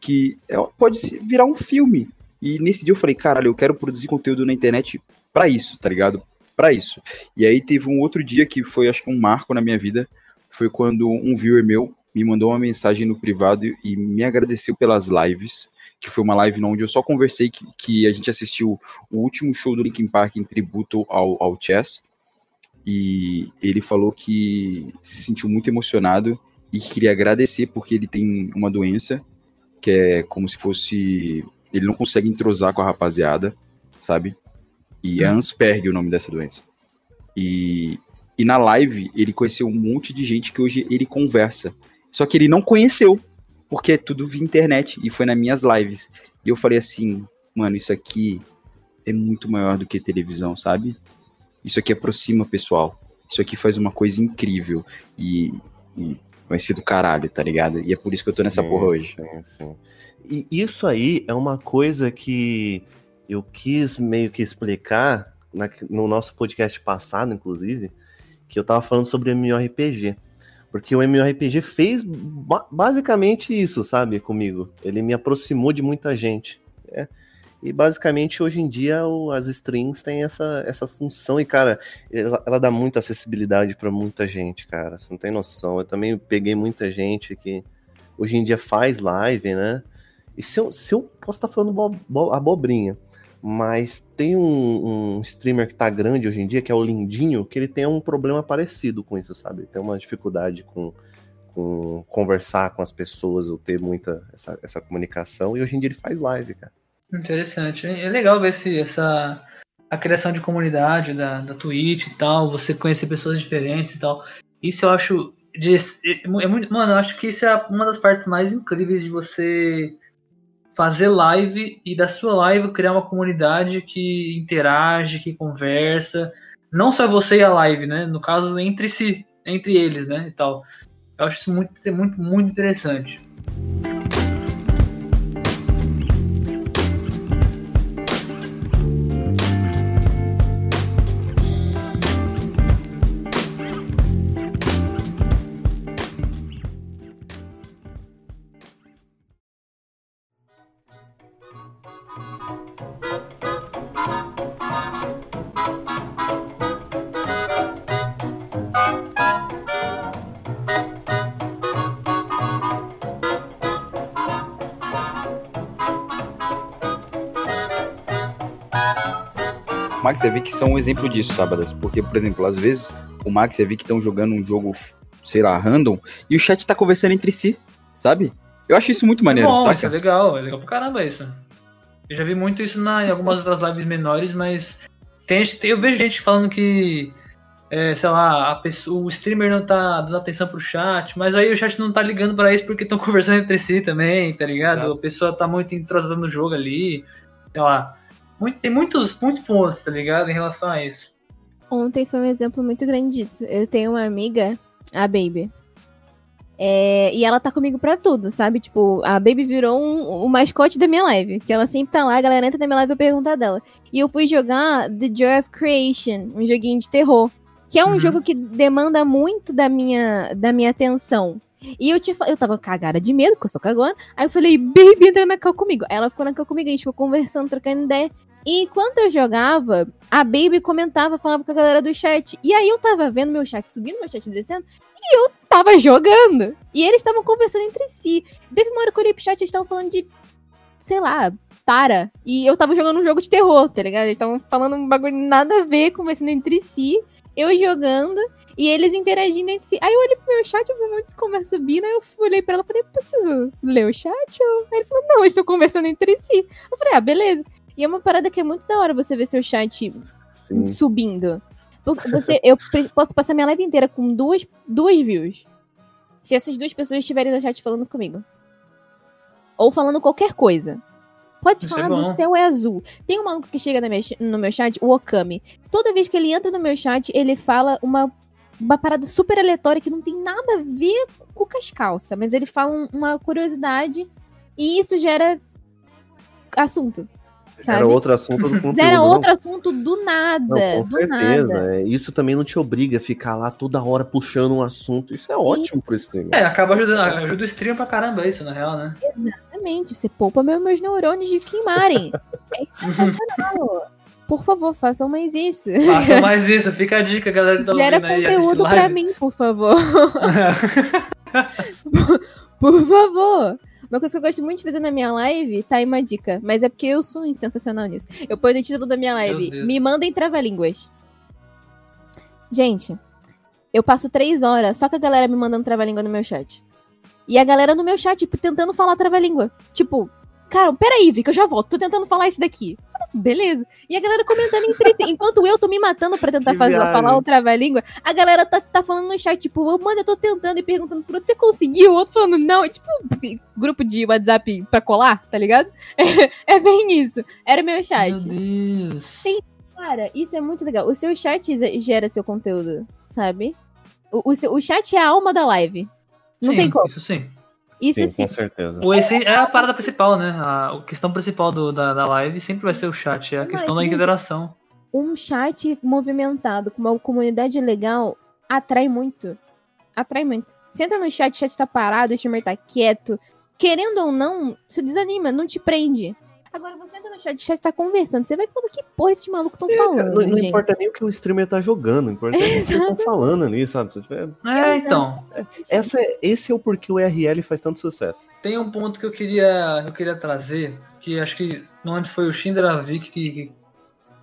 que ela pode virar um filme. E nesse dia eu falei, caralho, eu quero produzir conteúdo na internet pra isso, tá ligado? Pra isso. E aí teve um outro dia que foi, acho que um marco na minha vida, foi quando um viewer meu me mandou uma mensagem no privado e me agradeceu pelas lives, que foi uma live onde eu só conversei que, que a gente assistiu o último show do Linkin Park em tributo ao, ao Chess, e ele falou que se sentiu muito emocionado e que queria agradecer porque ele tem uma doença que é como se fosse ele não consegue entrosar com a rapaziada, sabe? E é Ansperg o nome dessa doença. E, e na live ele conheceu um monte de gente que hoje ele conversa. Só que ele não conheceu, porque é tudo via internet e foi nas minhas lives. E eu falei assim, mano, isso aqui é muito maior do que televisão, sabe? Isso aqui aproxima pessoal. Isso aqui faz uma coisa incrível. E, e vai ser do caralho, tá ligado? E é por isso que eu tô nessa Sim, porra hoje. Sim, sim. E isso aí é uma coisa que eu quis meio que explicar na- no nosso podcast passado, inclusive, que eu tava falando sobre MMORPG. Porque o MMORPG fez ba- basicamente isso, sabe, comigo. Ele me aproximou de muita gente. né? E basicamente hoje em dia o- as strings têm essa, essa função e, cara, ela, ela dá muita acessibilidade pra muita gente, cara. Você não tem noção. Eu também peguei muita gente que hoje em dia faz live, né? E se eu, se eu posso estar falando bo- bo- abobrinha, mas tem um, um streamer que tá grande hoje em dia, que é o Lindinho, que ele tem um problema parecido com isso, sabe? Tem uma dificuldade com, com conversar com as pessoas, ou ter muita essa, essa comunicação, e hoje em dia ele faz live, cara. Interessante. É legal ver se essa a criação de comunidade da, da Twitch e tal, você conhecer pessoas diferentes e tal. Isso eu acho de, é é muito, mano, eu acho que isso é uma das partes mais incríveis de você fazer live e da sua live criar uma comunidade que interage, que conversa, não só você e a live, né? No caso entre si, entre eles, né, e tal. Eu acho isso muito muito muito interessante. Max e a Vic são um exemplo disso, sábadas. Porque, por exemplo, às vezes o Max e a Vic estão jogando um jogo, sei lá, random, e o chat tá conversando entre si, sabe? Eu acho isso muito maneiro, é bom, isso saca? é legal, é legal pra caramba isso. Eu já vi muito isso na, em algumas outras lives menores, mas tem, eu vejo gente falando que, é, sei lá, a pessoa, o streamer não tá dando atenção pro chat, mas aí o chat não tá ligando pra isso porque estão conversando entre si também, tá ligado? Exato. A pessoa tá muito entrosando no jogo ali, sei lá. Muito- tem muitos, muitos pontos, tá ligado, em relação a isso. Ontem foi um exemplo muito grande disso. Eu tenho uma amiga, a Baby. É, e ela tá comigo pra tudo, sabe? Tipo, a Baby virou um, o mascote da minha live. Que ela sempre tá lá, a galera entra na minha live pra perguntar dela. E eu fui jogar The Joy of Creation, um joguinho de terror. Que é um Uhum. jogo que demanda muito da minha, da minha atenção. E eu, te, eu tava cagada de medo, porque eu sou cagona. Aí eu falei, Baby, entra na cal comigo. Aí ela ficou na cal comigo, a gente ficou conversando, trocando ideia. E enquanto eu jogava, a Baby comentava, falava com a galera do chat. E aí eu tava vendo meu chat subindo, meu chat descendo, e eu tava jogando. E eles estavam conversando entre si. Teve uma hora que eu olhei pro chat, eles estavam falando de, sei lá, Tara. E eu tava jogando um jogo de terror, tá ligado? Eles estavam falando um bagulho nada a ver, conversando entre si. eu jogando e eles interagindo entre si. Aí eu olhei pro meu chat, eu vi uma conversa subindo, aí eu olhei pra ela e falei, preciso ler o chat? Aí ele falou, não, estão conversando entre si. Eu falei, ah, beleza. E é uma parada que é muito da hora você ver seu chat Sim. subindo. Porque você, eu posso passar minha live inteira com duas, duas views. Se essas duas pessoas estiverem no chat falando comigo. Ou falando qualquer coisa. Pode Isso é falar, bom. o céu é azul. Tem um maluco que chega na minha no meu chat, o Okami. Toda vez que ele entra no meu chat, ele fala uma, uma parada super aleatória que não tem nada a ver com as calças. Mas ele fala um- uma curiosidade e isso gera assunto. Sabe? Era outro assunto do conteúdo. Era não? outro assunto do nada. Não, com do certeza. nada. é, Isso também não te obriga a ficar lá toda hora puxando um assunto. Isso é ótimo pro streamer. É, acaba ajudando, ajuda o stream pra caramba isso, na real, né? Exatamente. Você poupa meu- meus neurônios de queimarem. é sensacional. Por favor, façam mais isso. Faça mais isso, fica a dica, galera que tá Gera ouvindo aí. conteúdo pra mim, por favor. Por favor. Uma coisa que eu gosto muito de fazer na minha live, tá aí uma dica. Mas é porque eu sou sensacional nisso. Eu ponho no título da minha live. Me mandem trava-línguas. Gente, eu passo três horas só com a galera me mandando trava-língua no meu chat. E a galera no meu chat tipo, tentando falar trava-língua. Tipo, cara, peraí, Vi, que eu já volto. Tô tentando falar isso daqui. Beleza. E a galera comentando entre si. Enquanto eu tô me matando pra tentar fazer, viagem. falar o trava-língua, a galera tá, tá falando no chat, tipo, mano, eu tô tentando e perguntando pro outro, você conseguiu? O outro falando, não. É tipo grupo de WhatsApp pra colar, tá ligado? É, bem isso. Era meu chat. Meu Deus. Sim. Cara, isso é muito legal. O seu chat gera seu conteúdo, sabe? O, o, seu- o chat é a alma da live. Não Sim, tem como. Isso sim. Isso Sim, sim. com certeza. O esse é a parada principal, né? A, questão principal do- da, da live sempre vai ser o chat, é a Mas, questão da gente, interação. Um chat movimentado com uma comunidade legal atrai muito. Atrai muito. Você entra no chat, o chat tá parado, o streamer tá quieto. Querendo ou não, isso desanima, não te prende. Agora você entra no chat, o chat tá conversando. Você vai falando que porra esses malucos estão É, falando, cara, não, não importa nem o que o streamer tá jogando, o importante é o que eles estão falando ali, sabe? Se tiver- É, então. Essa é, esse é o porquê o RL faz tanto sucesso. Tem um ponto que eu queria, eu queria trazer, que acho que não antes foi o Shindravic que,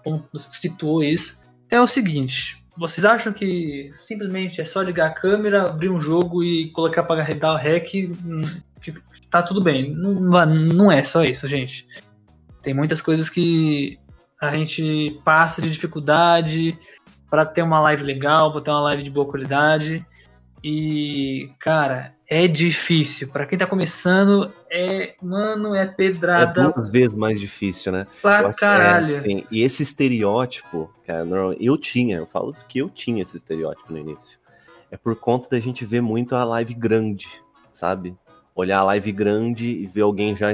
que situou isso. É o seguinte, vocês acham que simplesmente é só ligar a câmera, abrir um jogo e colocar para dar o rec, hum, que tá tudo bem. Não, não é só isso, gente. Tem muitas coisas que a gente passa de dificuldade para ter uma live legal, para ter uma live de boa qualidade. E, cara, é difícil. Pra quem tá começando, é. Mano, é É pedrada duas vezes mais difícil, né? Pra é, caralho. sim. E esse estereótipo, cara, eu tinha, eu falo que eu tinha esse estereótipo no início. É por conta da gente ver muito a live grande, sabe? Olhar a live grande e ver alguém já,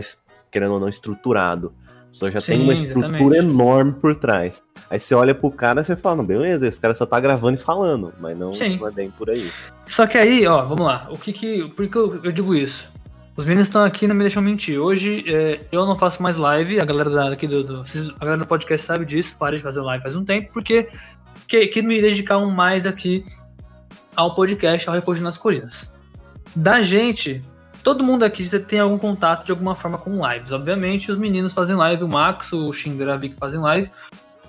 querendo ou não, estruturado. Pessoa já tem Sim, uma estrutura exatamente. enorme por trás. Aí você olha pro cara e você fala, não, beleza, esse cara só tá gravando e falando, mas não, Sim. não é bem por aí. Só que aí, ó, vamos lá. O que que. Por que eu, eu digo isso? Os meninos estão aqui e não me deixam mentir. Hoje é, eu não faço mais live, a galera da, aqui do, do- A galera do podcast sabe disso, parei de fazer live faz um tempo, porque que, que me dedicar um mais aqui ao podcast, ao Refúgio nas Colinas. Da gente, todo mundo aqui já tem algum contato de alguma forma com lives. Obviamente, os meninos fazem live, o Max, o Shinder, a Vic fazem live.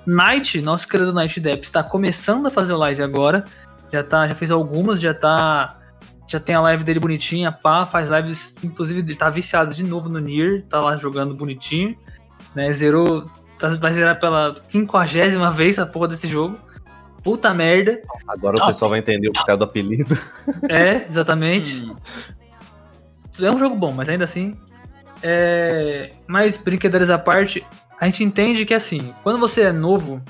Night, nosso querido Night Depp, está começando a fazer live agora. Já, tá, já fez algumas, já tá. Já tem a live dele bonitinha, pá, faz lives. Inclusive, ele tá viciado de novo no Nier, tá lá jogando bonitinho. Né, zerou. tá- vai zerar pela quinquagésima vez a porra desse jogo. Puta merda. Agora o pessoal vai entender o porquê do apelido. É, exatamente. É um jogo bom, mas ainda assim. É... Mas, brincadeiras à parte, a gente entende que assim, quando você é novo,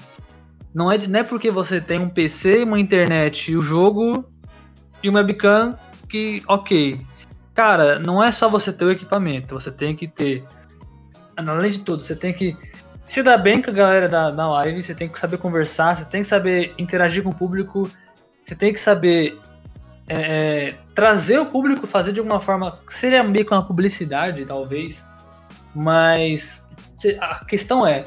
não é, não é porque você tem um PC, uma internet e o jogo e uma webcam que, ok. Cara, não é só você ter o equipamento, você tem que ter. Além de tudo, você tem que se dar bem com a galera da, da live, você tem que saber conversar, você tem que saber interagir com o público, você tem que saber é, é, trazer o público, fazer de alguma forma. Seria meio que uma publicidade, talvez. Mas a questão é: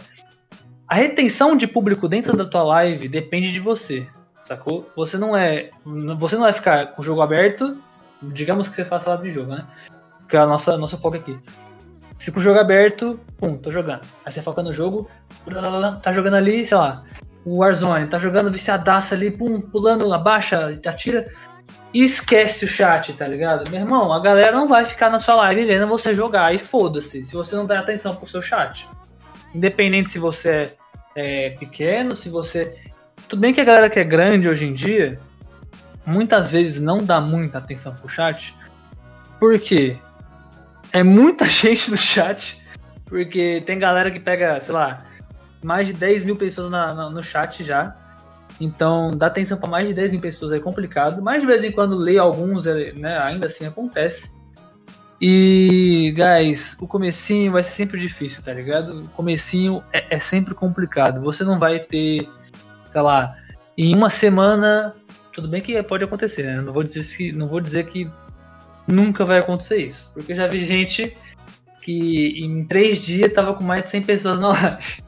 a retenção de público dentro da tua live depende de você, sacou? Você não é. Você não vai ficar com o jogo aberto. Digamos que você faça live de jogo, né? Que é a nossa, nosso foco aqui. Se com o jogo aberto, pum, tô jogando. Aí você foca no jogo, tá jogando ali, sei lá, o Warzone, tá jogando viciadaça ali, pum, pulando, abaixa, atira e esquece o chat, tá ligado? Meu irmão, a galera não vai ficar na sua live vendo você jogar e foda-se, se você não dá atenção pro seu chat. Independente se você é pequeno, se você. Tudo bem que a galera que é grande hoje em dia, muitas vezes não dá muita atenção pro chat. Por quê? É muita gente no chat. Porque tem galera que pega, sei lá, mais de 10 mil pessoas na, na, no chat já. Então, dar atenção para mais de 10 mil pessoas é complicado. Mas de vez em quando ler alguns, é, né, ainda assim acontece. E, guys, o comecinho vai ser sempre difícil, tá ligado? O comecinho é, é sempre complicado. Você não vai ter, sei lá, em uma semana. Tudo bem que pode acontecer, né? Não vou dizer que, não vou dizer que nunca vai acontecer isso. Porque eu já vi gente que em três dias tava com mais de 100 pessoas na live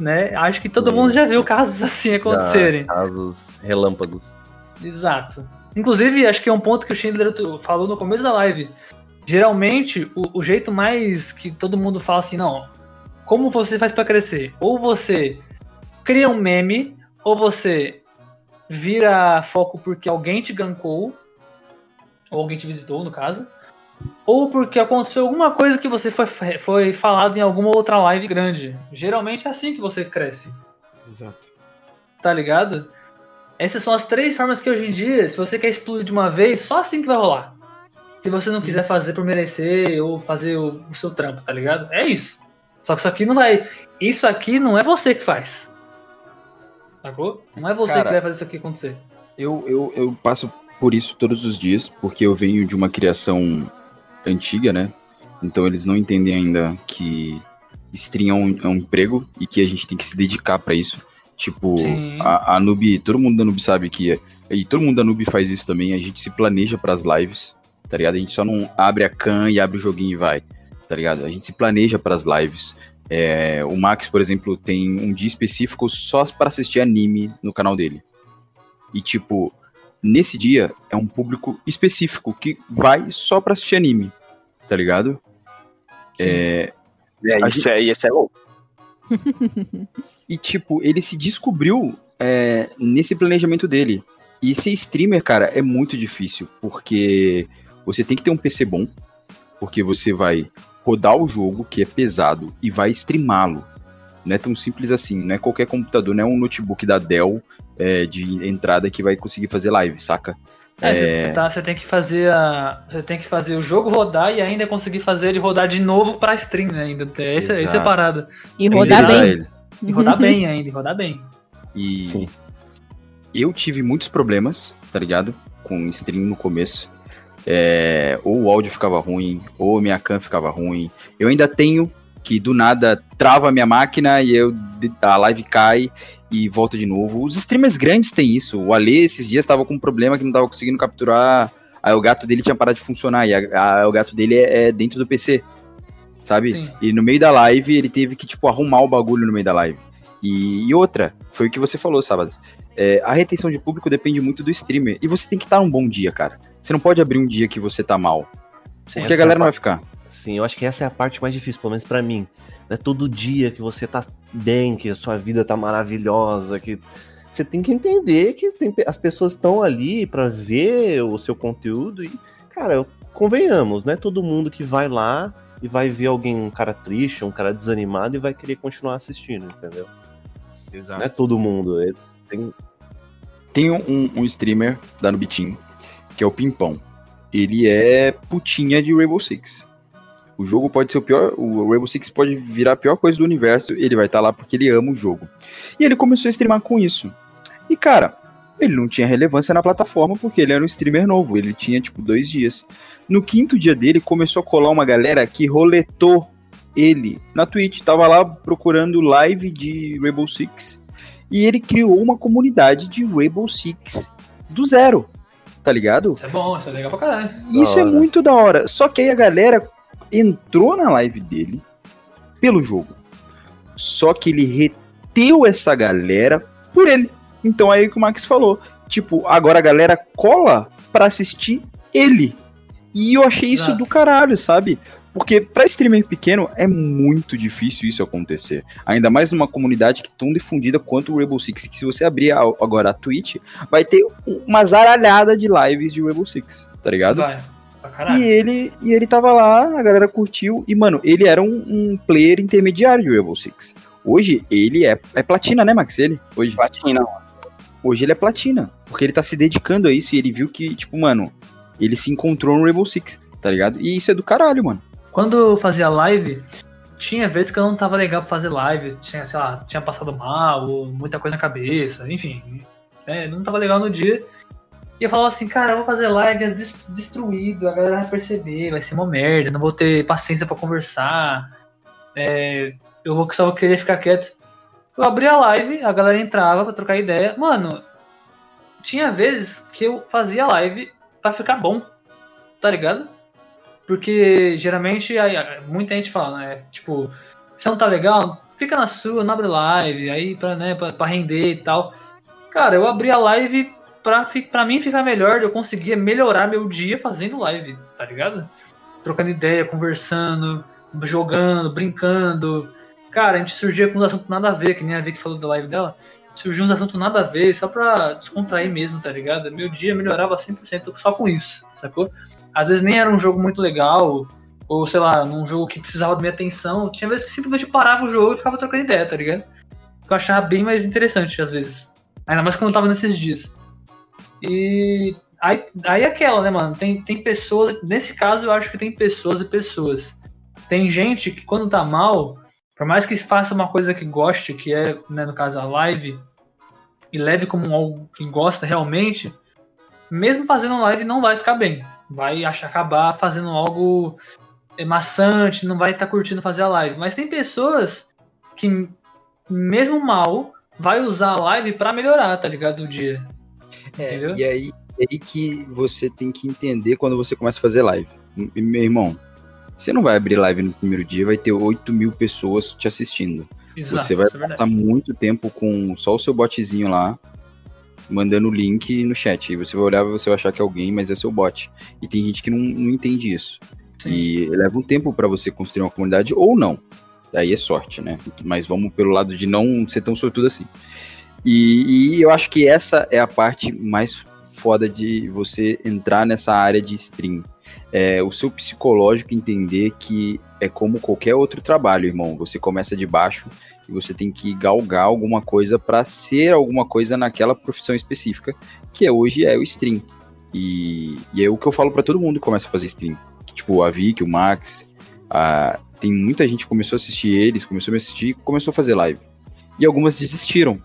né? Acho que todo mundo já viu casos assim acontecerem. Já, casos relâmpagos. Exato. Inclusive, acho que é um ponto que o Schindler falou no começo da live. Geralmente, o, o jeito mais que todo mundo fala assim, não, como você faz para crescer? Ou você cria um meme, ou você vira foco porque alguém te gankou, ou alguém te visitou, no caso, ou porque aconteceu alguma coisa que você foi, foi falado em alguma outra live grande. Geralmente é assim que você cresce. Exato. Tá ligado? Essas são as três formas que hoje em dia, se você quer explodir de uma vez, só assim que vai rolar. Se você não Sim. quiser fazer por merecer ou fazer o, o, seu trampo, tá ligado? É isso. Só que isso aqui não vai. Isso aqui não é você que faz. Sacou? Não é você Cara, que vai fazer isso aqui acontecer. Eu, eu, eu passo por isso todos os dias, porque eu venho de uma criação antiga, né? Então eles não entendem ainda que stream é um, é um emprego e que a gente tem que se dedicar para isso. Tipo, a, a Noob, todo mundo da Noob sabe que. E todo mundo da Noob faz isso também. A gente se planeja para as lives, tá ligado? A gente só não abre a can e abre o joguinho e vai, tá ligado? A gente se planeja para as lives. É, o Max, por exemplo, tem um dia específico só para assistir anime no canal dele. E, tipo, nesse dia é um público específico que vai só pra assistir anime, tá ligado? É, é isso, gente... é, isso é louco. e tipo, ele se descobriu é, nesse planejamento dele. E ser streamer, cara, é muito difícil, porque você tem que ter um PC bom, porque você vai rodar o jogo, que é pesado, e vai streamá-lo. Não é tão simples assim, não é qualquer computador, não é um notebook da Dell é, de entrada que vai conseguir fazer live, saca? É, é... Você, tá, você tem que fazer a. Você tem que fazer o jogo rodar e ainda conseguir fazer ele rodar de novo pra stream né, ainda. Essa, essa é a parada. E rodar bem. Ele. E rodar bem ainda, e rodar bem. E Sim. eu tive muitos problemas, tá ligado? Com stream no começo. É, ou o áudio ficava ruim, ou minha cam ficava ruim. Eu ainda tenho que do nada trava a minha máquina e eu, a live cai e volta de novo. Os streamers grandes têm isso. O Ale esses dias estava com um problema que não estava conseguindo capturar. Aí o gato dele tinha parado de funcionar. E a, a, o gato dele é, é, dentro do PC. Sabe? Sim. E no meio da live ele teve que, tipo, arrumar o bagulho no meio da live. E, e outra, foi o que você falou, Sábados. É, a retenção de público depende muito do streamer. E você tem que estar um bom dia, cara. Você não pode abrir um dia que você tá mal. Sim, porque a galera não vai ficar. Sim, eu acho que essa é a parte mais difícil, pelo menos para mim. Não é todo dia que você tá bem, que a sua vida tá maravilhosa, que você tem que entender que tem, as pessoas estão ali para ver o seu conteúdo e, cara, convenhamos, não é todo mundo que vai lá e vai ver alguém, um cara triste, um cara desanimado e vai querer continuar assistindo, entendeu? Exato. Não é todo mundo. É, tem tem um, um streamer da Nubitim, que é o Pimpão. Ele é putinha de Rainbow Six. O jogo pode ser o pior, o Rainbow Six pode virar a pior coisa do universo, ele vai estar tá lá porque ele ama o jogo. E ele começou a streamar com isso. E cara, ele não tinha relevância na plataforma porque ele era um streamer novo, ele tinha tipo dois dias. No quinto dia dele, começou a colar uma galera que roletou ele na Twitch, tava lá procurando live de Rainbow Six. E ele criou uma comunidade de Rainbow Six do zero, tá ligado? Isso é bom, isso é legal pra caralho. Isso é muito da hora. Só que aí a galera entrou na live dele pelo jogo. Só que ele reteu essa galera por ele. Então aí que o Max falou. Tipo, agora a galera cola para assistir ele. E eu achei isso do caralho, sabe? Porque para streamer pequeno é muito difícil isso acontecer. Ainda mais numa comunidade que é tão difundida quanto o Rainbow Six. Que se você abrir a- agora a Twitch, vai ter uma zaralhada de lives de Rainbow Six, tá ligado? Vai. E ele, e ele tava lá, a galera curtiu. E, mano, ele era um, um player intermediário de Rainbow Six. Hoje, ele é, é platina, né, Max? Ele? Hoje. Platina. Hoje ele é platina. Porque ele tá se dedicando a isso e ele viu que, tipo, mano, ele se encontrou no Rainbow Six, tá ligado? E isso é do caralho, mano. Quando eu fazia live, tinha vezes que eu não tava legal pra fazer live. Tinha, sei lá, tinha passado mal, ou muita coisa na cabeça, enfim. É, não tava legal no dia. E eu falava assim, cara, eu vou fazer live destruído, a galera vai perceber, vai ser uma merda, não vou ter paciência pra conversar. É, eu vou só vou querer ficar quieto. Eu abri a live, a galera entrava pra trocar ideia. Mano, tinha vezes que eu fazia live pra ficar bom, tá ligado? Porque geralmente aí, muita gente fala, né? Tipo, se não tá legal, fica na sua, não abre live, aí pra, né, pra, pra render e tal. Cara, eu abri a live pra, pra mim ficar melhor, eu conseguia melhorar meu dia fazendo live, tá ligado? Trocando ideia, conversando, jogando, brincando. Cara, a gente surgia com uns assuntos nada a ver, que nem a Vicky falou da live dela. Surgiu uns assuntos nada a ver, só pra descontrair mesmo, tá ligado? Meu dia melhorava 100% só com isso, sacou? Às vezes nem era um jogo muito legal, ou sei lá, num jogo que precisava da minha atenção. Tinha vezes que simplesmente parava o jogo e ficava trocando ideia, tá ligado? Que eu achava bem mais interessante às vezes. Ainda mais quando eu tava nesses dias. E aí, aí é aquela, né, mano? Tem, tem pessoas. Nesse caso, eu acho que tem pessoas e pessoas. Tem gente que quando tá mal, por mais que faça uma coisa que goste, que é, né, no caso, a live, e leve como algo que gosta realmente, mesmo fazendo live não vai ficar bem. Vai achar acabar fazendo algo é, maçante, não vai estar curtindo fazer a live. Mas tem pessoas que, mesmo mal, vai usar a live pra melhorar, tá ligado? O dia. É, e aí, é aí que você tem que entender quando você começa a fazer live. Meu irmão, você não vai abrir live no primeiro dia, vai ter 8 mil pessoas te assistindo. Exato, você vai é passar muito tempo com só o seu botzinho lá, mandando o link no chat. E você vai olhar e você vai achar que é alguém, mas é seu bot. E tem gente que não, não entende isso. Sim. E leva um tempo pra você construir uma comunidade ou não. Aí é sorte, né? Mas vamos pelo lado de não ser tão sortudo assim. E, e eu acho que essa é a parte mais foda de você entrar nessa área de stream. É o seu psicológico entender que é como qualquer outro trabalho, irmão. Você começa de baixo e você tem que galgar alguma coisa para ser alguma coisa naquela profissão específica, que é hoje é o stream. E, e é o que eu falo para todo mundo que começa a fazer stream. Tipo, a Vicky, o Max, a- tem muita gente que começou a assistir eles, começou a me assistir começou a fazer live. E algumas desistiram.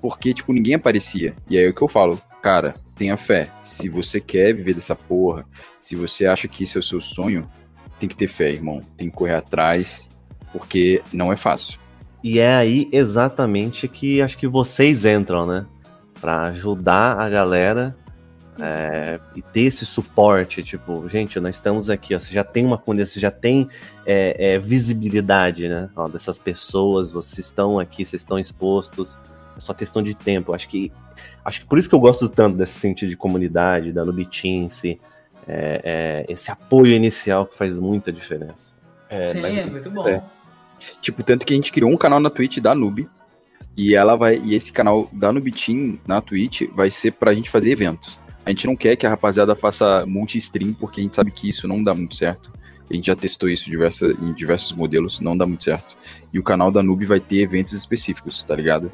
Porque, tipo, ninguém aparecia. E aí é o que eu falo, cara, tenha fé. Se você quer viver dessa porra, se você acha que isso é o seu sonho, tem que ter fé, irmão. Tem que correr atrás, porque não é fácil. E é aí exatamente que acho que vocês entram, né? Pra ajudar a galera é, e ter esse suporte. Tipo, gente, nós estamos aqui, ó, você já tem uma comunidade, você já tem é, é, visibilidade, né? Ó, dessas pessoas, vocês estão aqui, vocês estão expostos. É só questão de tempo. Acho que, acho que por isso que eu gosto tanto desse sentido de comunidade, da Nubitinse, é, é, esse apoio inicial que faz muita diferença. É, Sim, mas- é muito bom. é. Tipo, tanto que a gente criou um canal na Twitch da Noob. E ela vai. E esse canal da Team na Twitch vai ser pra gente fazer eventos. A gente não quer que a rapaziada faça multi-stream, porque a gente sabe que isso não dá muito certo. A gente já testou isso diversa, em diversos modelos, não dá muito certo. E o canal da Noob vai ter eventos específicos, tá ligado?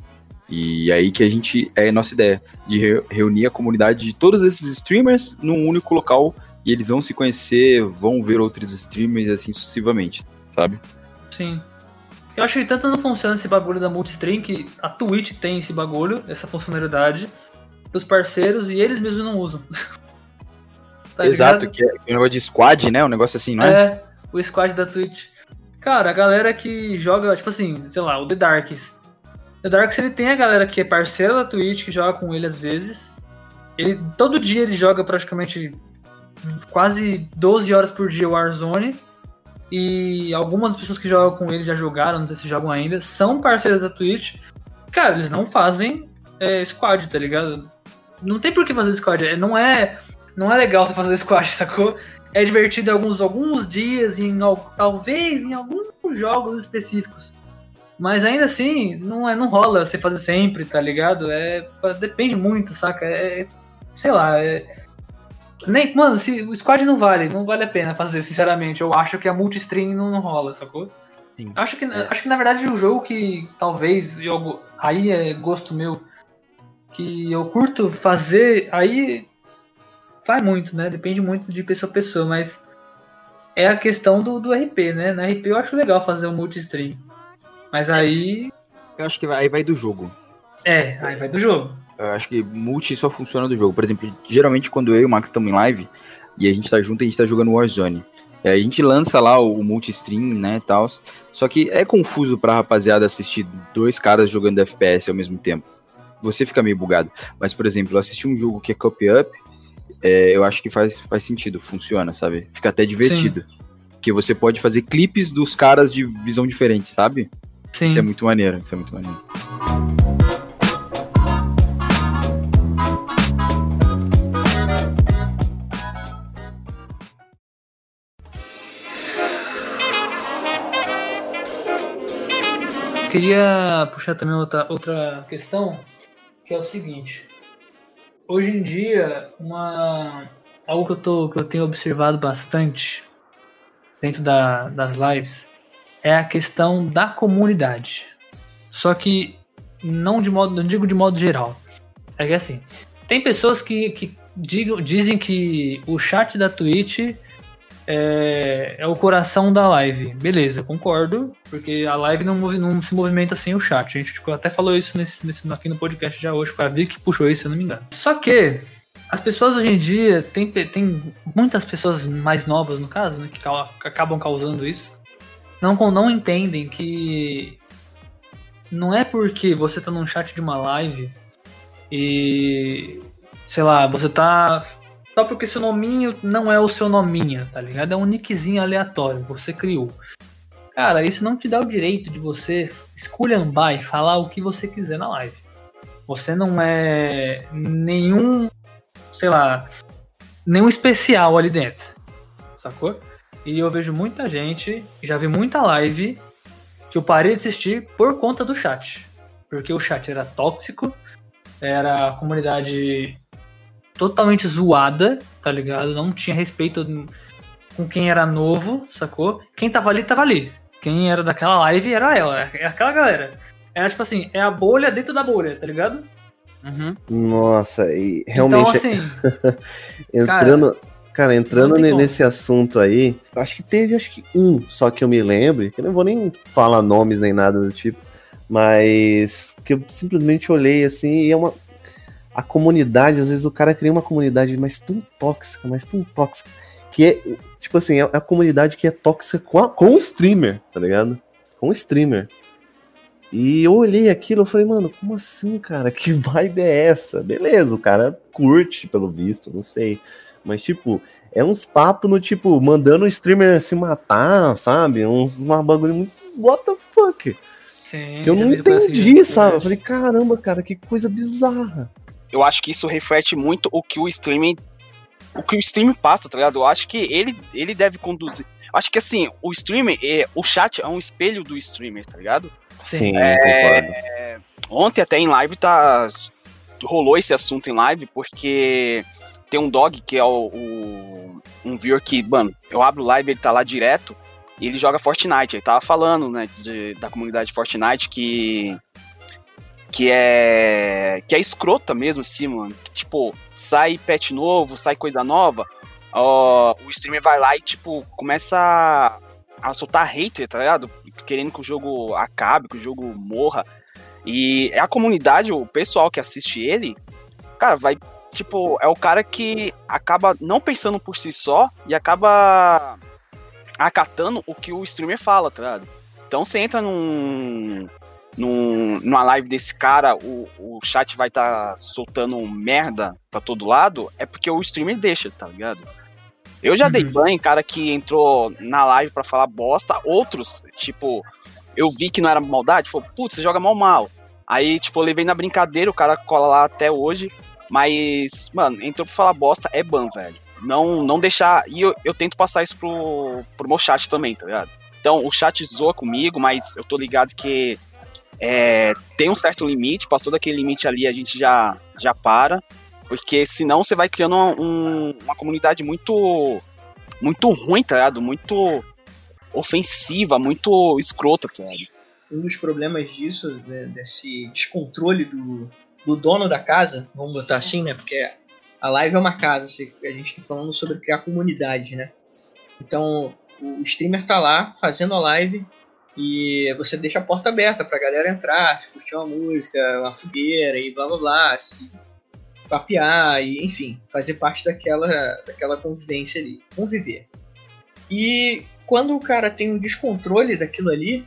E aí que a gente. É a nossa ideia, de re- reunir a comunidade de todos esses streamers num único local. E eles vão se conhecer, vão ver outros streamers assim sucessivamente, sabe? Sim. Eu acho que tanto não funciona esse bagulho da multistream que a Twitch tem esse bagulho, essa funcionalidade, dos parceiros e eles mesmos não usam. Tá Exato, ligado? que é um negócio de squad, né? Um negócio assim, não é? É, o squad da Twitch. Cara, a galera que joga, tipo assim, sei lá, o The Darks. The Darks ele tem a galera que é parceira da Twitch, que joga com ele às vezes. Ele, todo dia ele joga praticamente quase 12 horas por dia Warzone. E algumas pessoas que jogam com ele já jogaram, não sei se jogam ainda, são parceiras da Twitch. Cara, eles não fazem é, squad, tá ligado? Não tem por que fazer squad. é- Não é não é legal você fazer squash, sacou? É divertido alguns, alguns dias, em, talvez em alguns jogos específicos. Mas ainda assim, não, é, não rola você fazer sempre, tá ligado? É, depende muito, saca? É, sei lá, é, nem, mano, se, o squad não vale, não vale a pena fazer, sinceramente. Eu acho que a multistream não, não rola, sacou? Sim. Acho que, é. acho que na verdade o jogo que talvez eu, aí é gosto meu que eu curto fazer, aí vai muito, né? Depende muito de pessoa a pessoa, mas é a questão do, do RP, né? Na RP eu acho legal fazer um multistream. Mas aí. Eu acho que vai, aí vai do jogo. É, aí vai do jogo. Eu acho que multi só funciona do jogo. Por exemplo, geralmente quando eu e o Max estamos em live e a gente tá junto, a gente tá jogando Warzone. É, a gente lança lá o, o multi-stream, né, tal. Só que é confuso pra rapaziada assistir dois caras jogando FPS ao mesmo tempo. Você fica meio bugado. Mas, por exemplo, assistir um jogo que é copy up, é, eu acho que faz, faz sentido, funciona, sabe? Fica até divertido. Sim. Porque você pode fazer clipes dos caras de visão diferente, sabe? Sim. Isso é muito maneiro, isso é muito maneiro. queria puxar também outra, outra questão, que é o seguinte. Hoje em dia, uma, algo que eu, tô, que eu tenho observado bastante dentro da, das lives é a questão da comunidade. Só que não de modo, não digo de modo geral. É que assim, tem pessoas que, que digam, dizem que o chat da Twitch é, é, o coração da live. Beleza, concordo, porque a live não, não, se movimenta sem o chat. A gente tipo, até falou isso nesse, nesse, aqui no podcast já hoje, foi a Vic que puxou isso, se eu não me engano. Só que as pessoas hoje em dia, tem, tem muitas pessoas mais novas, no caso, né, que acabam causando isso, não, não entendem que não é porque você tá num chat de uma live e sei lá, você tá só porque seu nominho não é o seu nominho, tá ligado? É um nickzinho aleatório, você criou. Cara, isso não te dá o direito de você esculhambar e falar o que você quiser na live. Você não é nenhum, sei lá, nenhum especial ali dentro, sacou? E eu vejo muita gente, já vi muita live que eu parei de assistir por conta do chat. Porque o chat era tóxico, era a comunidade totalmente zoada, tá ligado? Não tinha respeito com quem era novo, sacou? Quem tava ali, tava ali. Quem era daquela live era ela, é aquela galera. Era tipo assim, é a bolha dentro da bolha, tá ligado? Uhum. Nossa, e realmente. Então, assim. entrando. Cara, cara entrando nesse como. assunto aí, acho que teve acho que um só que eu me lembre, que eu não vou nem falar nomes nem nada do tipo, mas que eu simplesmente olhei assim e é uma, a comunidade, às vezes o cara cria uma comunidade mais tão tóxica, mais tão tóxica, que é, tipo assim, é a comunidade que é tóxica com, a, com o streamer, tá ligado? Com o streamer. E eu olhei aquilo e falei, mano, como assim, cara? Que vibe é essa? Beleza, o cara curte, pelo visto, não sei. Mas, tipo, é uns papos no tipo, mandando o streamer se matar, sabe? Uns uma bagulho muito. What the fuck? Sim, que eu não entendi, assim, sabe? Eu falei, caramba, cara, que coisa bizarra eu acho que isso reflete muito o que o streaming o que o streaming passa, tá ligado? Eu acho que ele, ele deve conduzir. Eu acho que assim, o streamer, é, o chat é um espelho do streamer, tá ligado? Sim, é, Ontem até em live tá rolou esse assunto em live porque tem um dog que é o, o um viewer que, mano, eu abro live, ele tá lá direto e ele joga Fortnite. Ele tava falando, né, de, da comunidade Fortnite que que é que é escrota mesmo assim, mano. Que, tipo, sai patch novo, sai coisa nova, ó, o streamer vai lá e tipo começa a, a soltar hater, tá ligado? Querendo que o jogo acabe, que o jogo morra. E é a comunidade, o pessoal que assiste ele, cara, vai tipo, é o cara que acaba não pensando por si só e acaba acatando o que o streamer fala, tá ligado? Então você entra num, num, numa live desse cara, o, o chat vai estar tá soltando merda pra todo lado, é porque o streamer deixa, tá ligado? Eu já uhum. dei ban em cara que entrou na live para falar bosta, outros, tipo, eu vi que não era maldade, falou, putz, você joga mal mal. Aí, tipo, eu levei na brincadeira, o cara cola lá até hoje, Mas, mano, entrou pra falar bosta, é ban, velho. Não, não deixar. E eu, eu tento passar isso pro, pro meu chat também, tá ligado? Então, o chat zoa comigo, mas eu tô ligado que é, tem um certo limite, passou daquele limite ali, a gente já, já para. Porque senão você vai criando uma, um, uma comunidade muito muito ruim, tá ligado? Muito ofensiva, muito escrota, tá ligado? Um dos problemas disso, né, desse descontrole do, do dono da casa, vamos botar assim, né? Porque a live é uma casa, a gente tá falando sobre criar comunidade, né? Então, o streamer tá lá fazendo a live e você deixa a porta aberta pra galera entrar, se curtir uma música, uma fogueira e blá blá blá, se papear e, enfim, fazer parte daquela, daquela convivência ali, conviver. E quando o cara tem um descontrole daquilo ali,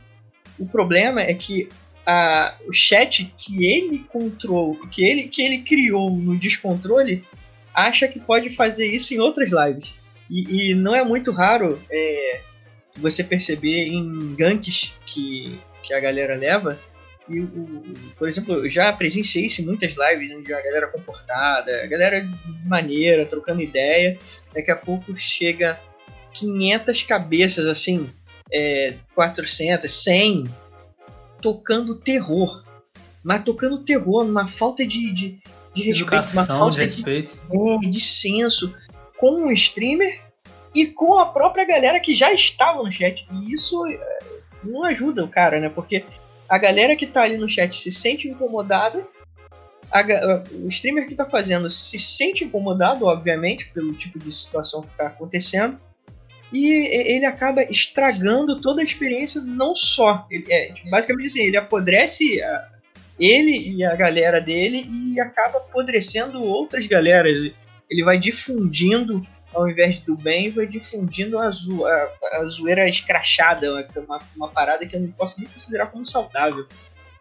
o problema é que a, o chat que ele controlou, que ele, que ele criou no descontrole, acha que pode fazer isso em outras lives. E, e não é muito raro é, você perceber em ganks que, que a galera leva e, o, por exemplo, eu já presenciei isso em muitas lives onde a galera comportada, a galera maneira, trocando ideia. Daqui a pouco chega 500 cabeças, assim, é, 400, 100, tocando terror. Mas tocando terror, numa falta de, de, de respeito, uma falta de, respeito. De, é, de senso com o streamer e com a própria galera que já estava no chat. E isso é, não ajuda o cara, né? Porque a galera que tá ali no chat se sente incomodada, a, o streamer que tá fazendo se sente incomodado, obviamente, pelo tipo de situação que tá acontecendo, e ele acaba estragando toda a experiência, não só. Ele, é, basicamente assim, ele apodrece a, ele e a galera dele e acaba apodrecendo outras galeras. Ele vai difundindo ao invés do bem, vai difundindo a, zo a, a zoeira escrachada, uma, uma parada que eu não posso nem considerar como saudável.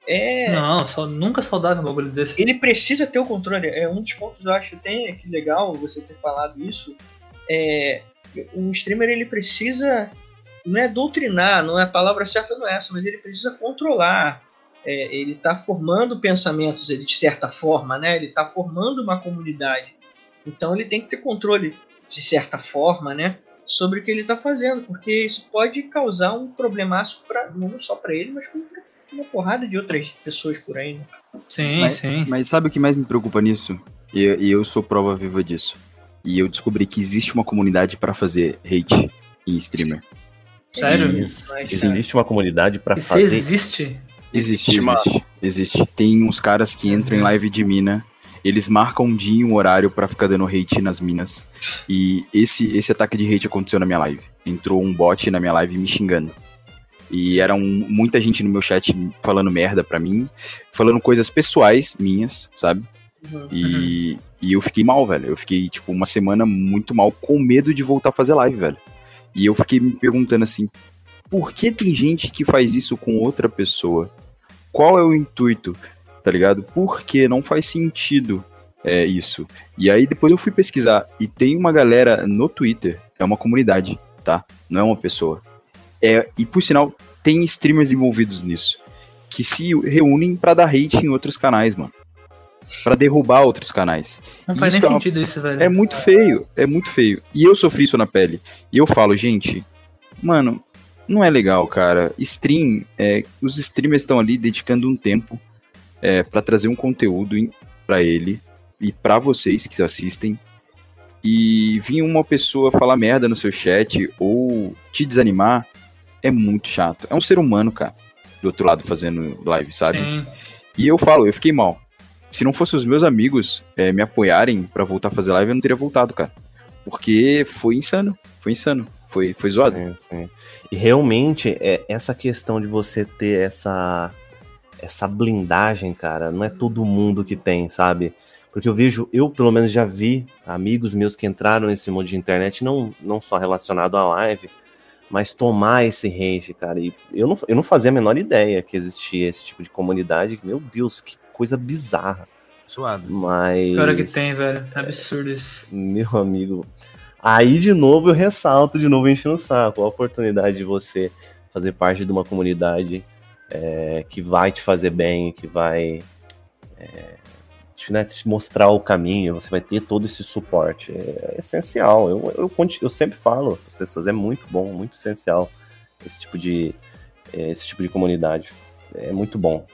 É... Não, só, nunca saudável um bagulho desse. Ele precisa ter o controle. É um dos pontos que eu acho tem que legal você ter falado isso. É, um streamer ele precisa não é doutrinar, não é a palavra certa não é essa, mas ele precisa controlar. É, ele está formando pensamentos de certa forma, né? Ele está formando uma comunidade. Então ele tem que ter controle de certa forma, né, sobre o que ele está fazendo, porque isso pode causar um problemaço para não só para ele, mas para uma porrada de outras pessoas por aí. Né? Sim, mas, sim. Mas sabe o que mais me preocupa nisso? E, e eu sou prova viva disso. E eu descobri que existe uma comunidade para fazer hate em streamer. Sério? existe uma comunidade para fazer. Existe? Existe, existe, existe. Tem uns caras que entram em live de mina eles marcam um dia e um horário para ficar dando hate nas minas. E esse, esse ataque de hate aconteceu na minha live. Entrou um bot na minha live me xingando. E era um, muita gente no meu chat falando merda pra mim, falando coisas pessoais minhas, sabe? Uhum. E, e eu fiquei mal, velho. Eu fiquei, tipo, uma semana muito mal, com medo de voltar a fazer live, velho. E eu fiquei me perguntando assim: por que tem gente que faz isso com outra pessoa? Qual é o intuito? tá ligado? Porque não faz sentido é, isso. E aí depois eu fui pesquisar e tem uma galera no Twitter, é uma comunidade, tá? Não é uma pessoa. É, e por sinal, tem streamers envolvidos nisso, que se reúnem para dar hate em outros canais, mano. Pra derrubar outros canais. Não faz isso nem é uma... sentido isso, velho. É muito feio, é muito feio. E eu sofri isso na pele. E eu falo, gente, mano, não é legal, cara. Stream, é, os streamers estão ali dedicando um tempo é, para trazer um conteúdo para ele e para vocês que assistem. E vir uma pessoa falar merda no seu chat ou te desanimar é muito chato. É um ser humano, cara, do outro lado fazendo live, sabe? Sim. E eu falo, eu fiquei mal. Se não fosse os meus amigos é, me apoiarem para voltar a fazer live, eu não teria voltado, cara. Porque foi insano, foi insano. Foi, foi zoado. Sim, sim. E realmente, é, essa questão de você ter essa essa blindagem, cara, não é todo mundo que tem, sabe? Porque eu vejo, eu pelo menos já vi amigos meus que entraram nesse mundo de internet, não, não só relacionado à live, mas tomar esse rage, cara. E eu não, eu não fazia a menor ideia que existia esse tipo de comunidade. Meu Deus, que coisa bizarra. Suado. Mas. Pior que tem, velho. É absurdo isso. Meu amigo. Aí, de novo, eu ressalto, de novo, enchendo o saco. A oportunidade de você fazer parte de uma comunidade é, que vai te fazer bem, que vai é, né, te mostrar o caminho, você vai ter todo esse suporte. É, é essencial. Eu, eu, eu, sempre falo para as pessoas, é muito bom, muito essencial esse tipo de, é, esse tipo de comunidade. É muito bom.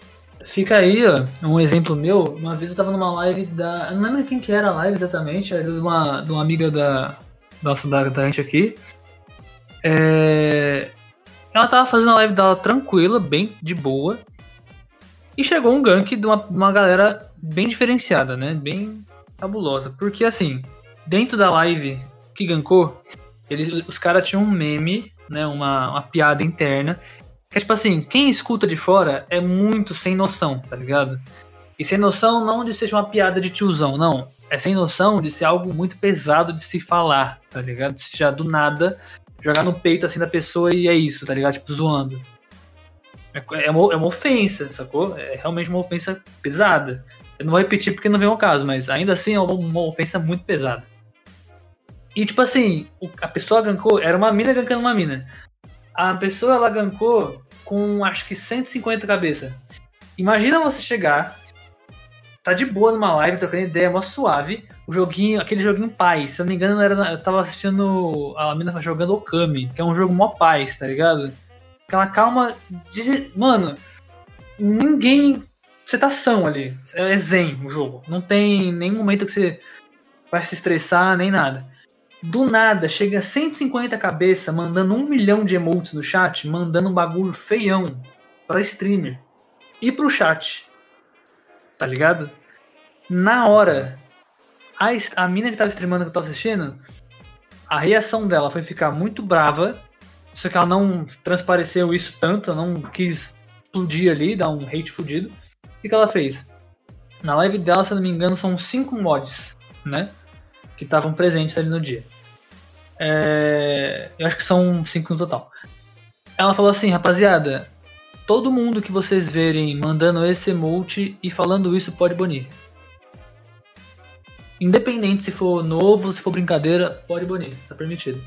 Fica aí, ó, um exemplo meu. Uma vez eu tava numa live da. Eu não lembro quem que era a live exatamente, era de uma, de uma amiga da nossa da, da gente aqui. É... Ela tava fazendo a live dela tranquila, bem de boa. E chegou um gank de uma, uma galera bem diferenciada, né? Bem cabulosa. Porque assim, dentro da live que gankou, eles, os caras tinham um meme, né? Uma, uma piada interna. É tipo assim, quem escuta de fora é muito sem noção, tá ligado? E sem noção não de ser uma piada de tiozão, não. É sem noção de ser algo muito pesado de se falar, tá ligado? Se já do nada jogar no peito assim da pessoa e é isso, tá ligado? Tipo, zoando. É, é, uma, é uma ofensa, sacou? É realmente uma ofensa pesada. Eu não vou repetir porque não vem ao caso, mas ainda assim é uma, uma ofensa muito pesada. E tipo assim, a pessoa gankou, era uma mina gankando uma mina. A pessoa ela gankou com acho que 150 cabeça. Imagina você chegar, tá de boa numa live, trocando ideia, mó suave, o joguinho, aquele joguinho paz. Se eu não me engano, era, eu tava assistindo a mina jogando Okami, que é um jogo mó paz, tá ligado? Aquela calma. De, mano, ninguém. Você tá são ali. É zen o jogo. Não tem nenhum momento que você vai se estressar, nem nada. Do nada, chega 150 cabeça mandando um milhão de emotes no chat, mandando um bagulho feião pra streamer e pro chat. Tá ligado? Na hora, a, a mina que tava streamando que eu tava assistindo, a reação dela foi ficar muito brava só que ela não transpareceu isso tanto, não quis explodir ali, dar um hate fudido. O que, que ela fez? Na live dela, se eu não me engano, são cinco mods, né? Que estavam presentes ali no dia. É... Eu acho que são cinco no total. Ela falou assim, rapaziada, todo mundo que vocês verem mandando esse emote e falando isso pode banir. Independente se for novo, se for brincadeira, pode banir, tá permitido.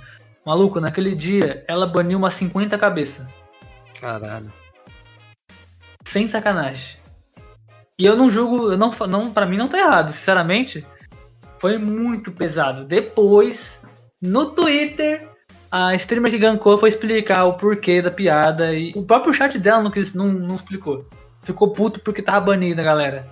Maluco, naquele dia ela baniu umas 50 cabeças. Caralho. Sem sacanagem. E eu não julgo, eu não, não, pra mim não tá errado, sinceramente. Foi muito pesado. Depois, no Twitter, a streamer que gankou foi explicar o porquê da piada. E o próprio chat dela não, quis, não, não explicou. Ficou puto porque tava banida, galera.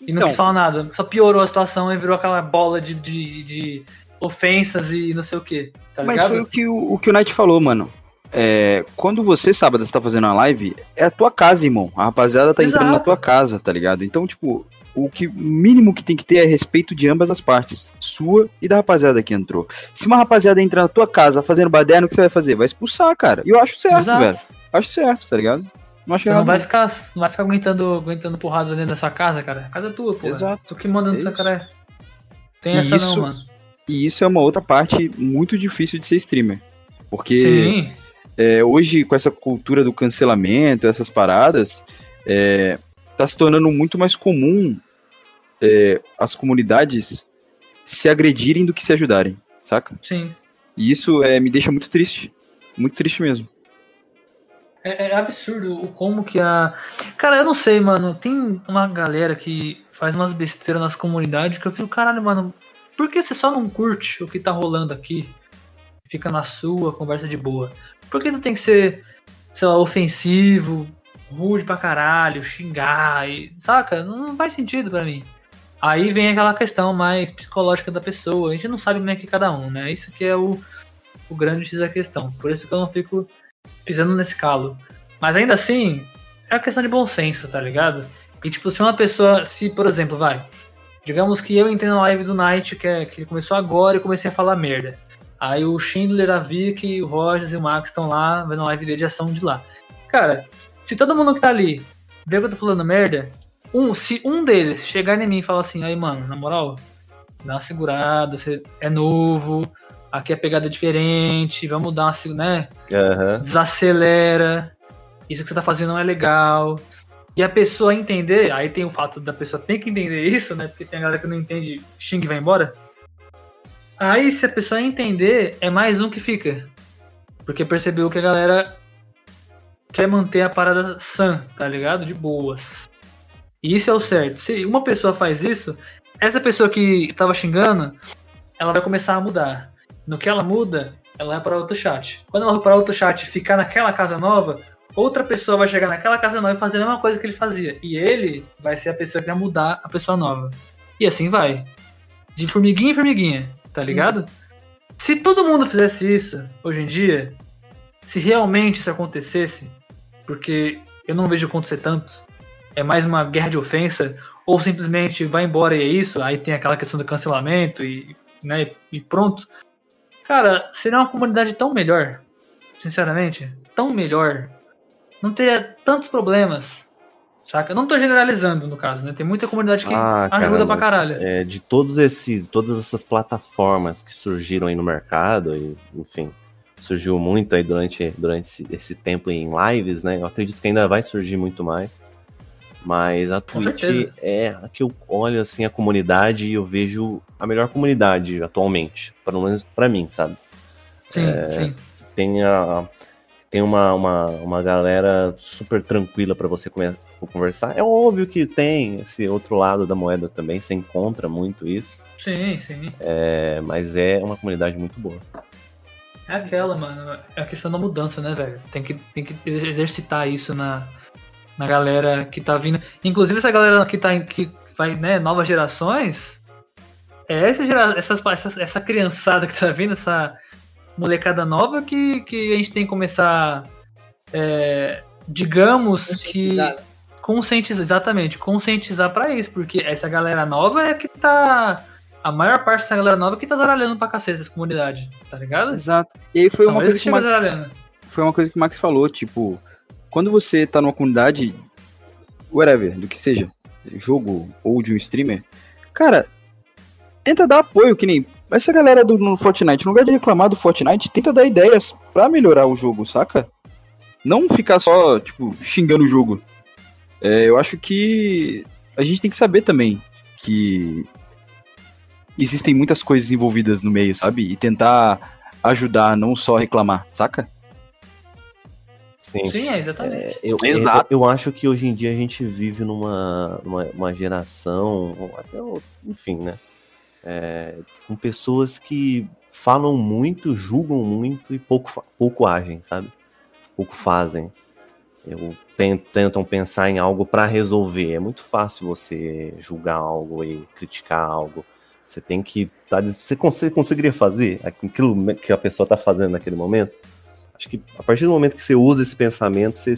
E não então, quis falar nada. Só piorou a situação e virou aquela bola de, de, de ofensas e não sei o que. Tá Mas foi o que o, o que o Knight falou, mano. É, quando você, sábado, está fazendo uma live, é a tua casa, irmão. A rapaziada tá Exato. entrando na tua casa, tá ligado? Então, tipo, o que mínimo que tem que ter é respeito de ambas as partes, sua e da rapaziada que entrou. Se uma rapaziada entrar na tua casa fazendo baderno, o que você vai fazer? Vai expulsar, cara. E eu acho certo, Exato. velho. Acho certo, tá ligado? Não acho você não vai ficar, não vai ficar aguentando, aguentando porrada dentro da sua casa, cara. A casa é tua, pô. Exato. Tu que manda no é seu cara. Tem essa isso, não, mano. E isso é uma outra parte muito difícil de ser streamer. Porque é, hoje, com essa cultura do cancelamento, essas paradas, é, tá se tornando muito mais comum é, as comunidades se agredirem do que se ajudarem, saca? Sim. E isso é, me deixa muito triste. Muito triste mesmo. É, é, absurdo o como que a. Cara, eu não sei, mano. Tem uma galera que faz umas besteiras nas comunidades que eu fico, caralho, mano, por que você só não curte o que tá rolando aqui? Fica na sua, conversa de boa. Por que não tem que ser, sei lá, ofensivo, rude pra caralho, xingar, e, saca? Não, faz sentido para mim. Aí vem aquela questão mais psicológica da pessoa. A gente não sabe como é que é cada um, né? Isso que é o, o grande X da questão. Por isso que eu não fico pisando nesse calo. Mas ainda assim, é uma questão de bom senso, tá ligado? E tipo, se uma pessoa, se por exemplo, vai, Digamos que eu entrei na live do Night, que, é, que ele começou agora, e comecei a falar merda. Aí o Schindler, a Vicky, o Rogers e o Max estão lá, vendo a live de ação de lá. Cara, se todo mundo que tá ali vê que eu tô falando merda, um, se um deles chegar em mim e falar assim, aí mano, na moral, dá uma segurada, você é novo, aqui a pegada é diferente, vamos dar uma, né? Uhum. Desacelera, isso que você tá fazendo não é legal e a pessoa entender, aí tem o fato da pessoa ter que entender isso, né? Porque tem a galera que não entende, xingue e vai embora. Aí, se a pessoa entender, é mais um que fica. Porque percebeu que a galera quer manter a parada sã, tá ligado? De boas. E isso é o certo. Se uma pessoa faz isso, essa pessoa que tava xingando, ela vai começar a mudar. No que ela muda, ela vai para outro chat. Quando ela vai para outro chat e ficar naquela casa nova, outra pessoa vai chegar naquela casa nova e fazer a mesma coisa que ele fazia. E ele vai ser a pessoa que vai mudar a pessoa nova. E assim vai. De formiguinha em formiguinha, tá ligado? Se todo mundo fizesse isso hoje em dia, se realmente isso acontecesse, porque eu não vejo acontecer tanto, é mais uma guerra de ofensa, ou simplesmente vai embora e é isso, aí tem aquela questão do cancelamento e, né, e pronto. Cara, seria uma comunidade tão melhor, sinceramente, tão melhor. Não teria tantos problemas, saca? Não tô generalizando no caso, né? Tem muita comunidade que Ah, ajuda pra mas, caralho. é, de todos esses, todas essas plataformas que surgiram aí no mercado, e, enfim, surgiu muito aí durante, durante esse, tempo em lives, né? Eu acredito que ainda vai surgir muito mais. Mas a Com Twitch certeza. é a que eu olho assim a comunidade e eu vejo a melhor comunidade atualmente, pelo menos pra mim, sabe? Sim, é, sim. Tem a tem uma, uma, uma galera super tranquila pra você conversar. É óbvio que tem esse outro lado da moeda também, você encontra muito isso, Sim, sim. é, mas é uma comunidade muito boa. É aquela, mano. É a questão da mudança, né, velho? Tem que, tem que exercitar isso na, na galera que tá vindo. Inclusive essa galera que tá em- que faz, né, novas gerações. É essa, gera, essas, essa, essa criançada que tá vindo, essa molecada nova que, que a gente tem que começar. é, digamos que. Conscientizar. Exatamente, conscientizar pra isso, porque essa galera nova é que tá. A maior parte dessa galera nova que tá zaralhando pra cacete essa comunidade, tá ligado? Exato. E aí foi São uma, coisa que Max, foi uma coisa que o Max falou, tipo, quando você tá numa comunidade, whatever, do que seja, jogo ou de um streamer, cara, tenta dar apoio, que nem essa galera do no Fortnite, no lugar de reclamar do Fortnite, tenta dar ideias pra melhorar o jogo, saca? Não ficar só, tipo, xingando o jogo. É, eu acho que a gente tem que saber também que existem muitas coisas envolvidas no meio, sabe? E tentar ajudar, não só reclamar, saca? Sim. Sim, é, exatamente. Eu, Exato. Eu, eu acho que hoje em dia a gente vive numa, numa uma geração, até, o- enfim, né? é, com pessoas que falam muito, julgam muito e pouco, pouco agem, sabe? Pouco fazem. Eu ten- tentam pensar em algo para resolver. É muito fácil você julgar algo e criticar algo. Você tem que. Tá, você cons- conseguiria fazer aquilo que a pessoa tá fazendo naquele momento? Acho que a partir do momento que você usa esse pensamento, você,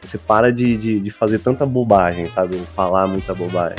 você para de, de, de fazer tanta bobagem, sabe? Falar muita bobagem.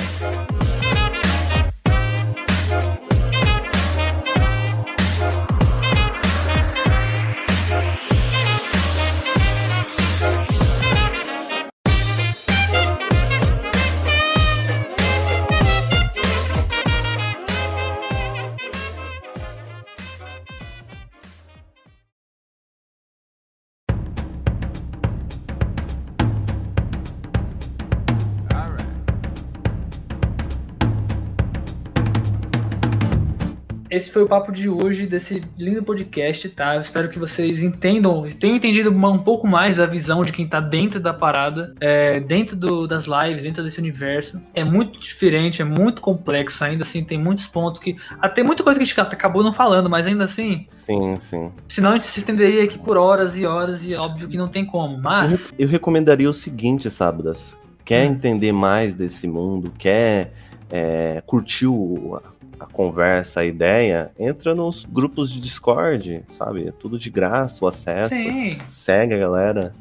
Esse foi o papo de hoje desse lindo podcast, tá? Eu espero que vocês entendam, tenham entendido um pouco mais a visão de quem tá dentro da parada, é, dentro do- das lives, dentro desse universo. É muito diferente, é muito complexo, ainda assim tem muitos pontos que. Até muita coisa que a gente acabou não falando, mas ainda assim, Sim, sim. senão a gente se estenderia aqui por horas e horas e óbvio que não tem como. Mas. Eu recomendaria o seguinte, Sábadas. Quer Hum. entender mais desse mundo, quer é, curtir o- a conversa, a ideia, entra nos grupos de Discord, sabe? É tudo de graça, o acesso. Sim. Segue a galera.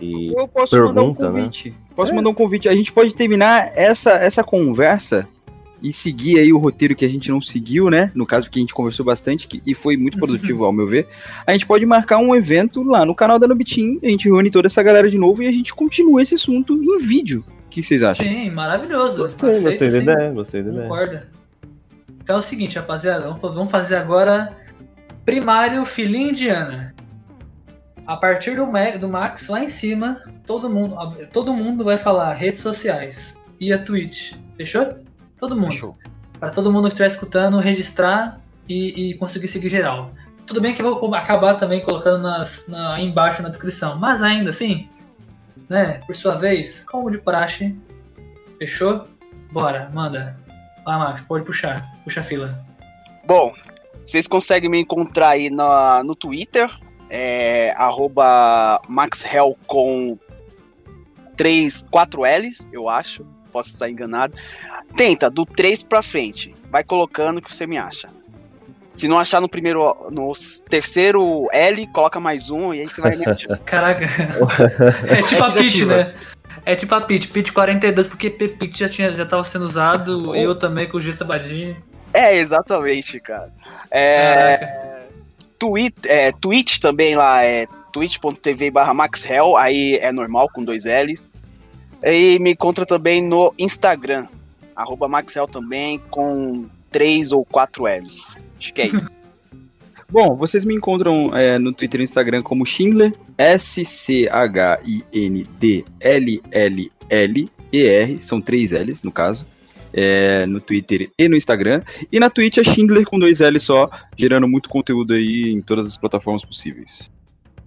E Eu posso mandar um Pergunta, né? convite. Posso mandar um convite. A gente pode terminar essa, essa conversa e seguir aí o roteiro que a gente não seguiu, né? No caso que a gente conversou bastante que- e foi muito produtivo, ao meu ver. A gente pode marcar um evento lá no canal da Nubitim, a gente reúne toda essa galera de novo e a gente continua esse assunto em vídeo. O que vocês acham? Sim, maravilhoso. gostei, Aceito, gostei da ideia, gostei da ideia. Concorda. Então é o seguinte, rapaziada, vamos- fazer agora primário filhinho indiana. A partir do, do Max lá em cima, todo mundo, todo mundo vai falar redes sociais e a Twitch. Fechou? Todo mundo. Para todo mundo que estiver escutando registrar e, e conseguir seguir geral. Tudo bem que eu vou acabar também colocando nas, na, embaixo na descrição, mas ainda assim, né, por sua vez, como de praxe, Fechou? Bora, manda. Vai, Max, pode puxar. Puxa a fila. Bom, vocês conseguem me encontrar aí na, no Twitter, é, arroba MaxHell com 3, 4 L's, eu acho. Posso estar enganado. Tenta, do 3 pra frente. Vai colocando o que você me acha. Se não achar no primeiro, no terceiro L, coloca mais um e aí você vai me achando. Caraca. é tipo a Pitch, né? É tipo a Pitch, Pitch 42, porque Pitch já, tinha, já tava sendo usado, eu também com o Gista Badinho. É, exatamente, cara. É, tweet, é, Twitch também lá é twitch.tv barra maxhell, aí é normal, com dois L's. E me encontra também no Instagram, arroba maxhell também, com três ou quatro L's. Acho que é isso. Bom, vocês me encontram é, no Twitter e Instagram como Schindler, S-C-H-I-N-D-L-L-L-E-R, são três L's no caso, é, no Twitter e no Instagram. E na Twitch é Schindler com dois L só, gerando muito conteúdo aí em todas as plataformas possíveis.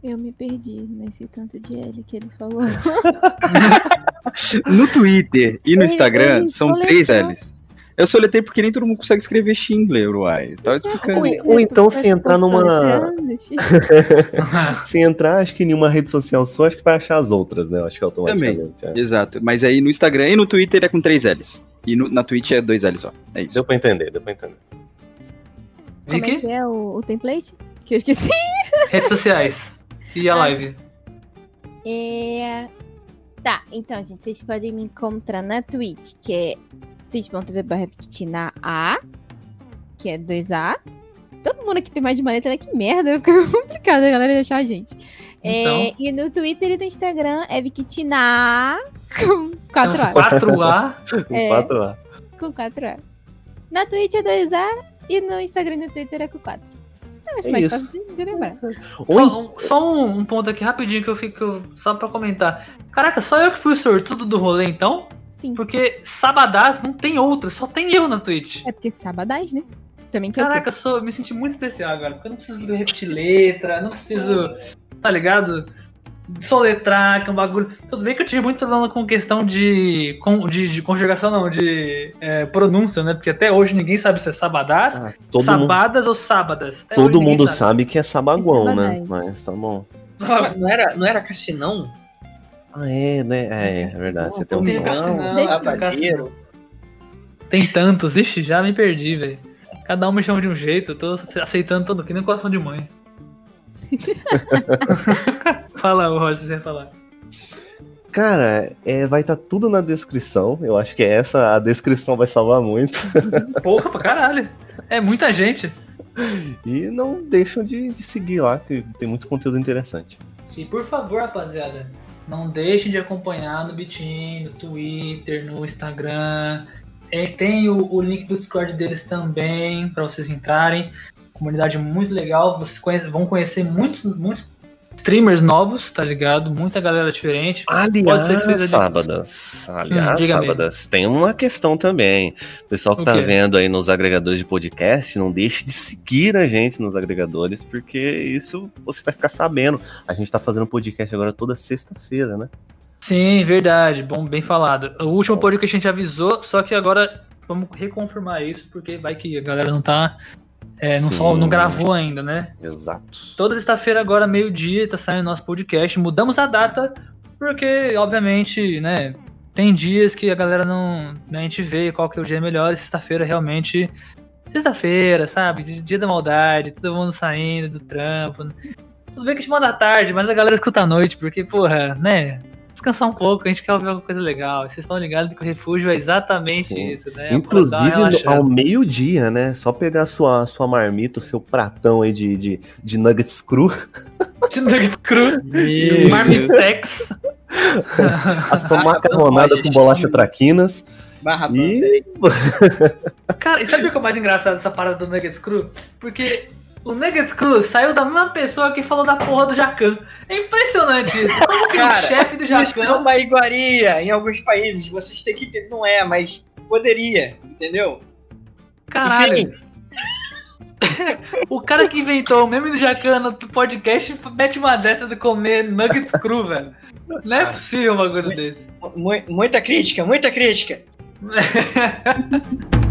Eu me perdi nesse tanto de L que ele falou. no Twitter e no Instagram ele são soletrou. três L's. Eu soletei porque nem todo mundo consegue escrever Schindler, uai. Tava explicando. Ou- ou então se entrar numa- Se entrar, acho que em uma rede social só, acho que vai achar as outras, né? Acho que automaticamente. é. Exato. Mas aí no Instagram e no Twitter é com três L's. E no- na Twitch é dois L's só. É isso. Deu pra entender, deu pra entender. Como é que é o, o template? Que eu esqueci. redes sociais. E a Ah. live. É... Tá, então, gente, vocês podem me encontrar na Twitch, que é twitch.tv barra A, que é 2A. Todo mundo aqui tem mais de uma letra, né? Que merda, fica complicado a galera achar a gente. É, Então. e no Twitter e no Instagram é Victina com 4A. 4A. Com É. 4A. Com 4A. Na Twitch é 2A e no Instagram e no Twitter é com 4. Eu acho É mais isso. fácil de, de lembrar. Só, um, só um, um ponto aqui rapidinho que eu fico. Só pra comentar. Caraca, só eu que fui o sortudo do rolê então? Sim. Porque Sabadás não tem outro, só tem eu na Twitch. É porque sabadais, né? Também que eu Caraca, eu, sou, eu me senti muito especial agora, porque eu não preciso repetir letra, não preciso, tá ligado? Soletrar, que é um bagulho. Tudo bem que eu tive muito problema com questão de, con- de, de conjugação, não, de é, pronúncia, né? Porque até hoje ninguém sabe se é sabadás, Ah, todo mundo, sabadas ou sábadas. Até todo mundo sabe. que é sabaguão, É né? Mas tá bom. Não era, não era Cassinão? Ah, é, né? É, é verdade. Você tem um Tem Não. Tem tantos, ixi, já me perdi, velho. Cada um me chama de um jeito, eu tô aceitando todo, que nem coração de mãe. Fala, o Rosa, você ia falar. Cara, é, vai estar tudo na descrição. Eu acho que essa a descrição vai salvar muito. Porra, pra caralho. É muita gente. E não deixam de, de seguir lá, que tem muito conteúdo interessante. E por favor, rapaziada, não deixem de acompanhar no Bitim, no Twitter, no Instagram. É, tem o, o link do Discord deles também, pra vocês entrarem. Comunidade muito legal, vocês conhe- vão conhecer muitos, muitos streamers novos, tá ligado? Muita galera diferente. Pode ser que seja Aliás, de- sábadas. Aliás, Hum, sábadas. Tem uma questão também. O pessoal que O tá quê? vendo aí nos agregadores de podcast, não deixe de seguir a gente nos agregadores, porque isso você vai ficar sabendo. A gente tá fazendo podcast agora toda sexta-feira, né? Sim, verdade. Bom, bem falado. O último podcast a gente avisou, só que agora vamos reconfirmar isso, porque vai que a galera não tá. É, não, só, não gravou ainda, né? Exato. Toda sexta-feira, agora, meio-dia, tá saindo nosso podcast. Mudamos a data, porque, obviamente, né? Tem dias que a galera não. né, a gente vê qual que é o dia melhor, e sexta-feira realmente. Sexta-feira, sabe? Dia da maldade, todo mundo saindo do trampo. Tudo bem que a gente manda à tarde, mas a galera escuta à noite, porque, porra, né? Descansar um pouco, a gente quer ouvir alguma coisa legal. Vocês estão ligados que o refúgio é exatamente Sim. isso, né? Uma Inclusive ao meio-dia, né? Só pegar sua, sua marmita, o seu pratão aí de, de, de nuggets cru, De nugget cru, Meu marmitex. a sua macarronada com bolacha traquinas Barra e Cara, e sabe o que é o mais engraçado dessa parada do Nuggets Cru? Porque o Nuggets Cru saiu da mesma pessoa que falou da porra do Jacan. É impressionante isso. Como que Cara, o chefe do Isso é Jacan. uma iguaria em alguns países. Vocês têm que entender. Não é, mas poderia, entendeu? Caralho. Enfim, o cara que inventou o meme do Jacan no podcast mete uma dessa de comer nuggets cru, velho. Não é possível um bagulho desse. Mu- muita crítica, muita crítica.